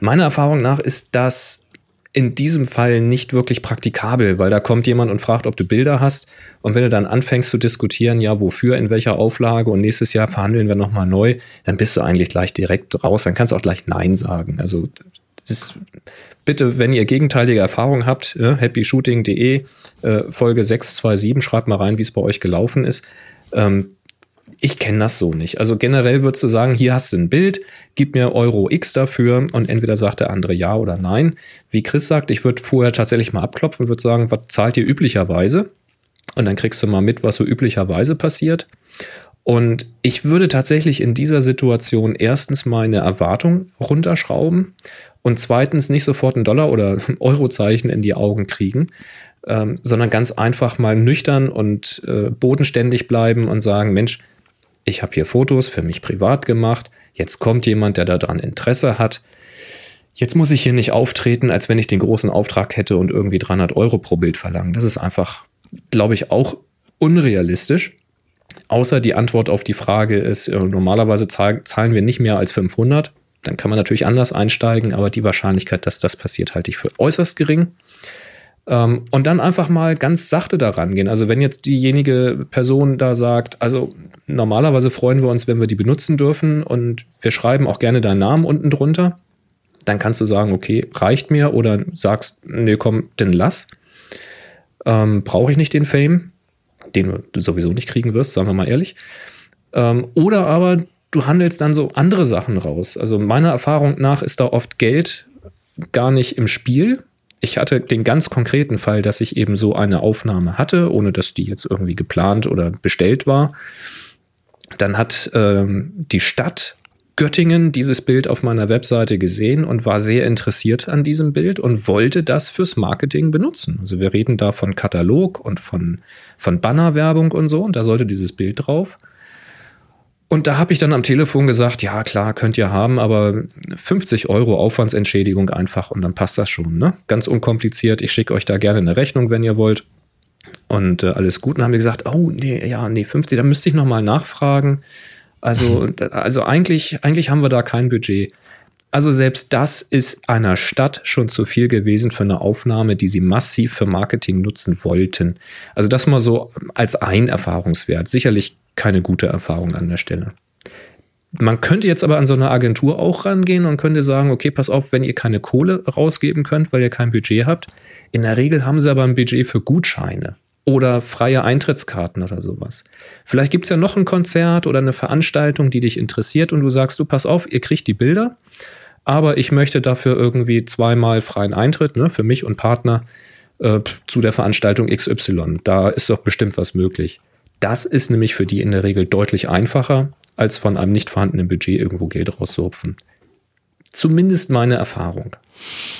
Meiner Erfahrung nach ist das in diesem Fall nicht wirklich praktikabel, weil da kommt jemand und fragt, ob du Bilder hast. Und wenn du dann anfängst zu diskutieren, ja, wofür, in welcher Auflage und nächstes Jahr verhandeln wir nochmal neu, dann bist du eigentlich gleich direkt raus. Dann kannst du auch gleich Nein sagen. Also das, bitte, wenn ihr gegenteilige Erfahrungen habt, äh, happyshooting.de, äh, Folge 627, schreibt mal rein, wie es bei euch gelaufen ist. Ähm, ich kenne das so nicht. Also generell würdest du sagen, hier hast du ein Bild, gib mir Euro X dafür und entweder sagt der andere ja oder nein. Wie Chris sagt, ich würde vorher tatsächlich mal abklopfen, würde sagen, was zahlt ihr üblicherweise? Und dann kriegst du mal mit, was so üblicherweise passiert. Und ich würde tatsächlich in dieser Situation erstens meine Erwartung runterschrauben und zweitens nicht sofort ein Dollar- oder Eurozeichen in die Augen kriegen, ähm, sondern ganz einfach mal nüchtern und äh, bodenständig bleiben und sagen, Mensch, ich habe hier Fotos für mich privat gemacht, jetzt kommt jemand, der daran Interesse hat. Jetzt muss ich hier nicht auftreten, als wenn ich den großen Auftrag hätte und irgendwie 300 Euro pro Bild verlangen. Das ist einfach, glaube ich, auch unrealistisch. Außer die Antwort auf die Frage ist, äh, normalerweise zahlen wir nicht mehr als 500. Dann kann man natürlich anders einsteigen, aber die Wahrscheinlichkeit, dass das passiert, halte ich für äußerst gering. Ähm, und dann einfach mal ganz sachte daran gehen. Also wenn jetzt diejenige Person da sagt, also normalerweise freuen wir uns, wenn wir die benutzen dürfen und wir schreiben auch gerne deinen Namen unten drunter, dann kannst du sagen, okay, reicht mir oder sagst, nee, komm, denn lass. Ähm, Brauche ich nicht den Fame, den du sowieso nicht kriegen wirst, sagen wir mal ehrlich. Ähm, oder aber du handelst dann so andere Sachen raus. Also meiner Erfahrung nach ist da oft Geld gar nicht im Spiel, ich hatte den ganz konkreten Fall, dass ich eben so eine Aufnahme hatte, ohne dass die jetzt irgendwie geplant oder bestellt war. Dann hat ähm, die Stadt Göttingen dieses Bild auf meiner Webseite gesehen und war sehr interessiert an diesem Bild und wollte das fürs Marketing benutzen. Also wir reden da von Katalog und von, von Bannerwerbung und so und da sollte dieses Bild drauf. Und da habe ich dann am Telefon gesagt, ja klar, könnt ihr haben, aber 50 Euro Aufwandsentschädigung einfach und dann passt das schon. Ne? Ganz unkompliziert. Ich schicke euch da gerne eine Rechnung, wenn ihr wollt. Und äh, alles gut. Und haben wir gesagt, oh nee, ja, nee, 50, da müsste ich nochmal nachfragen. Also, also eigentlich, eigentlich haben wir da kein Budget. Also selbst das ist einer Stadt schon zu viel gewesen für eine Aufnahme, die sie massiv für Marketing nutzen wollten. Also das mal so als ein Erfahrungswert. Sicherlich keine gute Erfahrung an der Stelle. Man könnte jetzt aber an so eine Agentur auch rangehen und könnte sagen, okay, pass auf, wenn ihr keine Kohle rausgeben könnt, weil ihr kein Budget habt. In der Regel haben sie aber ein Budget für Gutscheine oder freie Eintrittskarten oder sowas. Vielleicht gibt es ja noch ein Konzert oder eine Veranstaltung, die dich interessiert und du sagst, du pass auf, ihr kriegt die Bilder, aber ich möchte dafür irgendwie zweimal freien Eintritt ne, für mich und Partner äh, zu der Veranstaltung XY. Da ist doch bestimmt was möglich. Das ist nämlich für die in der Regel deutlich einfacher, als von einem nicht vorhandenen Budget irgendwo Geld rauszurupfen. Zumindest meine Erfahrung.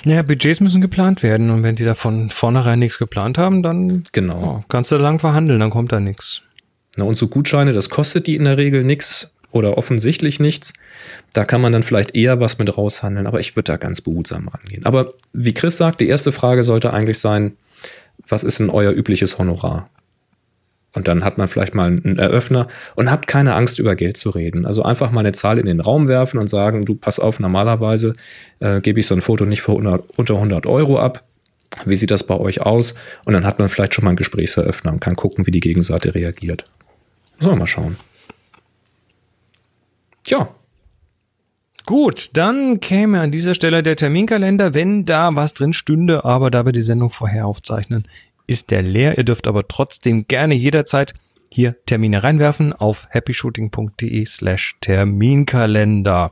Naja, Budgets müssen geplant werden und wenn die da von vornherein nichts geplant haben, dann genau. Oh, kannst du lang verhandeln, dann kommt da nichts. Na, und so Gutscheine, das kostet die in der Regel nichts oder offensichtlich nichts. Da kann man dann vielleicht eher was mit raushandeln, aber ich würde da ganz behutsam rangehen. Aber wie Chris sagt, die erste Frage sollte eigentlich sein, was ist denn euer übliches Honorar? Und dann hat man vielleicht mal einen Eröffner und habt keine Angst, über Geld zu reden. Also einfach mal eine Zahl in den Raum werfen und sagen, du pass auf, normalerweise äh, gebe ich so ein Foto nicht für 100, unter 100 Euro ab. Wie sieht das bei euch aus? Und dann hat man vielleicht schon mal einen Gesprächseröffner und kann gucken, wie die Gegenseite reagiert. Sollen wir mal schauen. Tja. Gut, dann käme an dieser Stelle der Terminkalender, wenn da was drin stünde, aber da wir die Sendung vorher aufzeichnen, ist der leer. Ihr dürft aber trotzdem gerne jederzeit hier Termine reinwerfen auf happyshooting.de slash Terminkalender.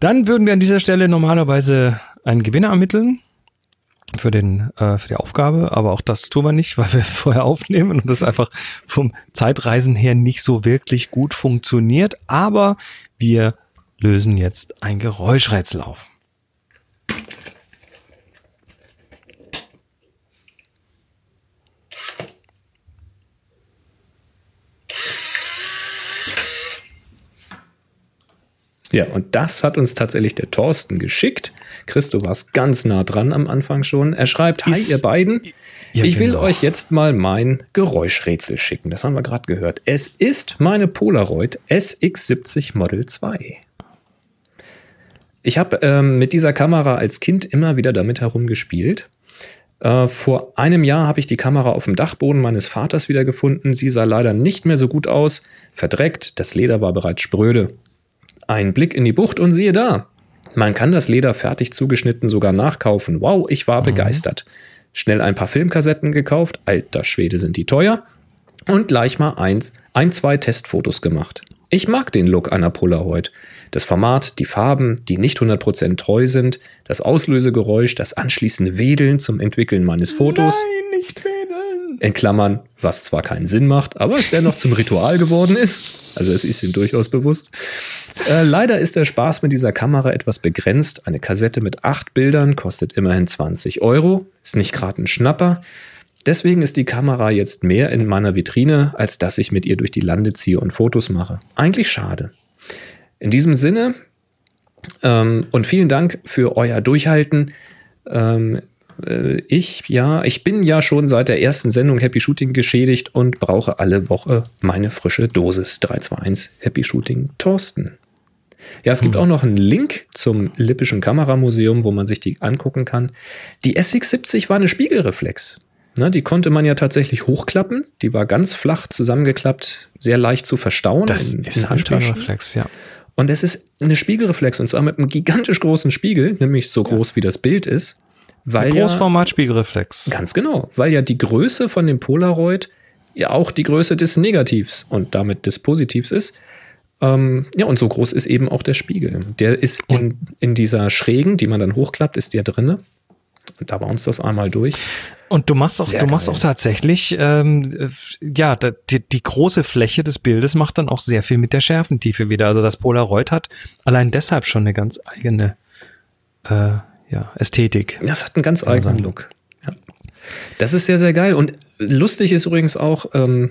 Dann würden wir an dieser Stelle normalerweise einen Gewinner ermitteln für den äh, für die Aufgabe, aber auch das tun wir nicht, weil wir vorher aufnehmen und das einfach vom Zeitreisen her nicht so wirklich gut funktioniert. Aber wir lösen jetzt ein Geräuschrätsel auf. Ja, und das hat uns tatsächlich der Thorsten geschickt. Christo war ganz nah dran am Anfang schon. Er schreibt, hi ihr beiden, ja, ich will genau. euch jetzt mal mein Geräuschrätsel schicken. Das haben wir gerade gehört. Es ist meine Polaroid SX70 Model 2. Ich habe ähm, mit dieser Kamera als Kind immer wieder damit herumgespielt. Äh, vor einem Jahr habe ich die Kamera auf dem Dachboden meines Vaters wiedergefunden. Sie sah leider nicht mehr so gut aus, verdreckt, das Leder war bereits spröde. Ein Blick in die Bucht und siehe da. Man kann das Leder fertig zugeschnitten sogar nachkaufen. Wow, ich war mhm. begeistert. Schnell ein paar Filmkassetten gekauft, alter Schwede sind die teuer. Und gleich mal eins, ein, zwei Testfotos gemacht. Ich mag den Look einer Polaroid. Das Format, die Farben, die nicht 100% treu sind, das Auslösegeräusch, das anschließende Wedeln zum Entwickeln meines Fotos. Nein, nicht wedeln. In Klammern, was zwar keinen Sinn macht, aber es dennoch zum Ritual geworden ist. Also es ist ihm durchaus bewusst. Äh, leider ist der Spaß mit dieser Kamera etwas begrenzt. Eine Kassette mit acht Bildern kostet immerhin 20 Euro. Ist nicht gerade ein Schnapper. Deswegen ist die Kamera jetzt mehr in meiner Vitrine, als dass ich mit ihr durch die Lande ziehe und Fotos mache. Eigentlich schade. In diesem Sinne ähm, und vielen Dank für euer Durchhalten. Ähm, äh, ich, ja, ich bin ja schon seit der ersten Sendung Happy Shooting geschädigt und brauche alle Woche meine frische Dosis 321 Happy Shooting Thorsten. Ja, es gibt mhm. auch noch einen Link zum Lippischen Kameramuseum, wo man sich die angucken kann. Die SX70 war eine Spiegelreflex. Ne, die konnte man ja tatsächlich hochklappen. Die war ganz flach zusammengeklappt, sehr leicht zu verstauen. Das in, ist in ein Spiegelreflex, ja. Und es ist eine Spiegelreflex und zwar mit einem gigantisch großen Spiegel, nämlich so groß ja. wie das Bild ist. Weil Großformat Spiegelreflex. Ja, ganz genau, weil ja die Größe von dem Polaroid ja auch die Größe des Negativs und damit des Positivs ist. Ähm, ja, und so groß ist eben auch der Spiegel. Der ist in, in dieser Schrägen, die man dann hochklappt, ist der drinne. Und da uns das einmal durch. Und du machst auch, Sehr du machst auch tatsächlich, ähm, ja, die, die große Fläche des Bildes macht dann auch sehr viel mit der Schärfentiefe wieder. Also das Polaroid hat allein deshalb schon eine ganz eigene äh, ja, Ästhetik. Das hat einen ganz eigenen. Look. Ja. Das ist sehr, sehr geil. Und lustig ist übrigens auch, ähm,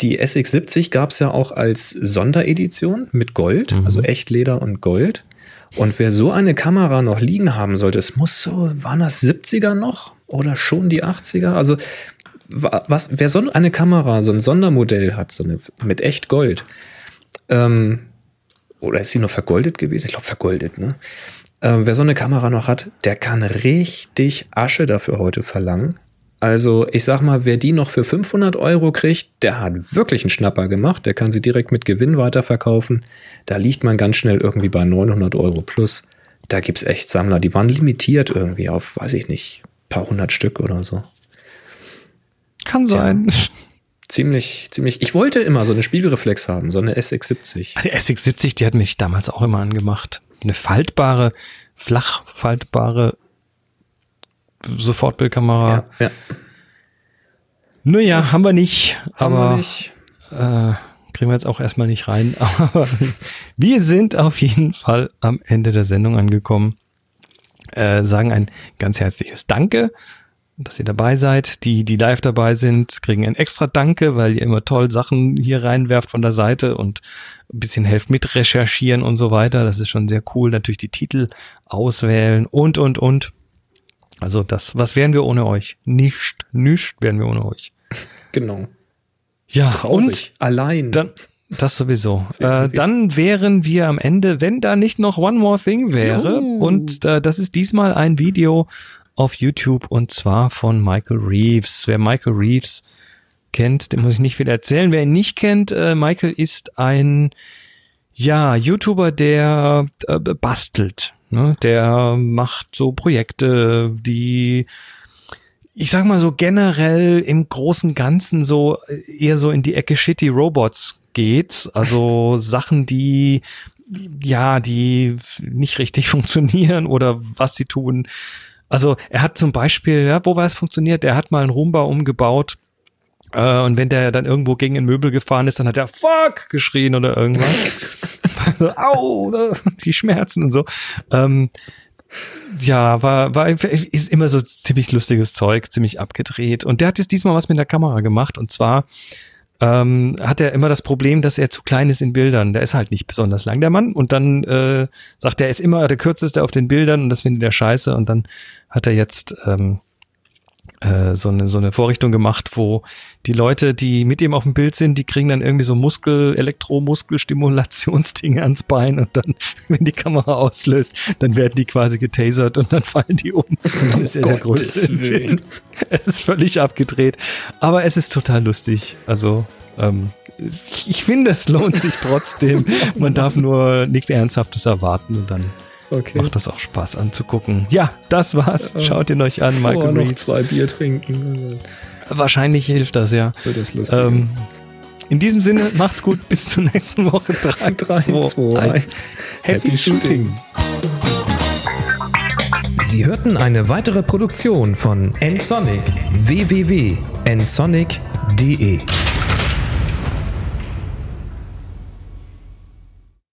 die SX70 gab es ja auch als Sonderedition mit Gold, mhm. also Echtleder und Gold. Und wer so eine Kamera noch liegen haben sollte, es muss so, waren das 70er noch oder schon die 80er? Also, was, wer so eine Kamera, so ein Sondermodell hat, so eine mit echt Gold, ähm, oder ist sie noch vergoldet gewesen? Ich glaube, vergoldet, ne? Ähm, wer so eine Kamera noch hat, der kann richtig Asche dafür heute verlangen. Also ich sag mal, wer die noch für 500 Euro kriegt, der hat wirklich einen Schnapper gemacht. Der kann sie direkt mit Gewinn weiterverkaufen. Da liegt man ganz schnell irgendwie bei 900 Euro plus. Da gibt's echt Sammler, die waren limitiert irgendwie auf, weiß ich nicht, paar hundert Stück oder so. Kann sein. Tja, ziemlich, ziemlich. Ich wollte immer so eine Spiegelreflex haben, so eine SX70. Ah, die SX70, die hat mich damals auch immer angemacht. Eine faltbare, flach faltbare Sofortbildkamera. Ja, ja. Naja, haben wir nicht. Haben aber, wir nicht. Äh, kriegen wir jetzt auch erstmal nicht rein. Aber wir sind auf jeden Fall am Ende der Sendung angekommen. Äh, sagen ein ganz herzliches Danke, dass ihr dabei seid. Die, die live dabei sind, kriegen ein extra Danke, weil ihr immer toll Sachen hier reinwerft von der Seite und ein bisschen helft mit recherchieren und so weiter. Das ist schon sehr cool. Natürlich die Titel auswählen und, und, und. Also das, was wären wir ohne euch? Nicht, nicht wären wir ohne euch. Genau. Ja, Traurig. und allein. Dann, das sowieso. Äh, dann wären wir am Ende, wenn da nicht noch One More Thing wäre. Juhu. Und äh, das ist diesmal ein Video auf YouTube und zwar von Michael Reeves. Wer Michael Reeves kennt, dem muss ich nicht viel erzählen. Wer ihn nicht kennt, äh, Michael ist ein ja YouTuber, der äh, bastelt. Ne? Der macht so Projekte, die ich sag mal so generell im großen Ganzen so äh, eher so in die Ecke Shitty Robots geht. Also Sachen, die ja, die nicht richtig funktionieren oder was sie tun. Also er hat zum Beispiel, ja, wo war es funktioniert? Er hat mal einen Roomba umgebaut äh, und wenn der dann irgendwo gegen ein Möbel gefahren ist, dann hat er Fuck geschrien oder irgendwas. so, Au, die Schmerzen und so. Ähm, ja, war, war, ist immer so ziemlich lustiges Zeug, ziemlich abgedreht. Und der hat jetzt diesmal was mit der Kamera gemacht. Und zwar ähm, hat er immer das Problem, dass er zu klein ist in Bildern. Der ist halt nicht besonders lang, der Mann. Und dann äh, sagt er, er ist immer der kürzeste auf den Bildern und das findet er scheiße. Und dann hat er jetzt ähm, äh, so, eine, so eine Vorrichtung gemacht, wo die Leute, die mit ihm auf dem Bild sind, die kriegen dann irgendwie so Muskel, Elektromuskelstimulationsdinge ans Bein und dann, wenn die Kamera auslöst, dann werden die quasi getasert und dann fallen die um. Dann ist er der Größte Film. Es ist völlig abgedreht, aber es ist total lustig. Also ähm, ich, ich finde, es lohnt sich trotzdem. Man darf nur nichts Ernsthaftes erwarten und dann Okay. macht das auch Spaß anzugucken. Ja, das war's. Schaut ihn euch an, Vorher Michael noch zwei Bier trinken. Wahrscheinlich hilft das, ja. Wird das lustig. Ähm, in diesem Sinne, macht's gut, bis zur nächsten Woche. 3, 3, 2, 1. Happy Shooting. Sie hörten eine weitere Produktion von nsonic www.nsonic.de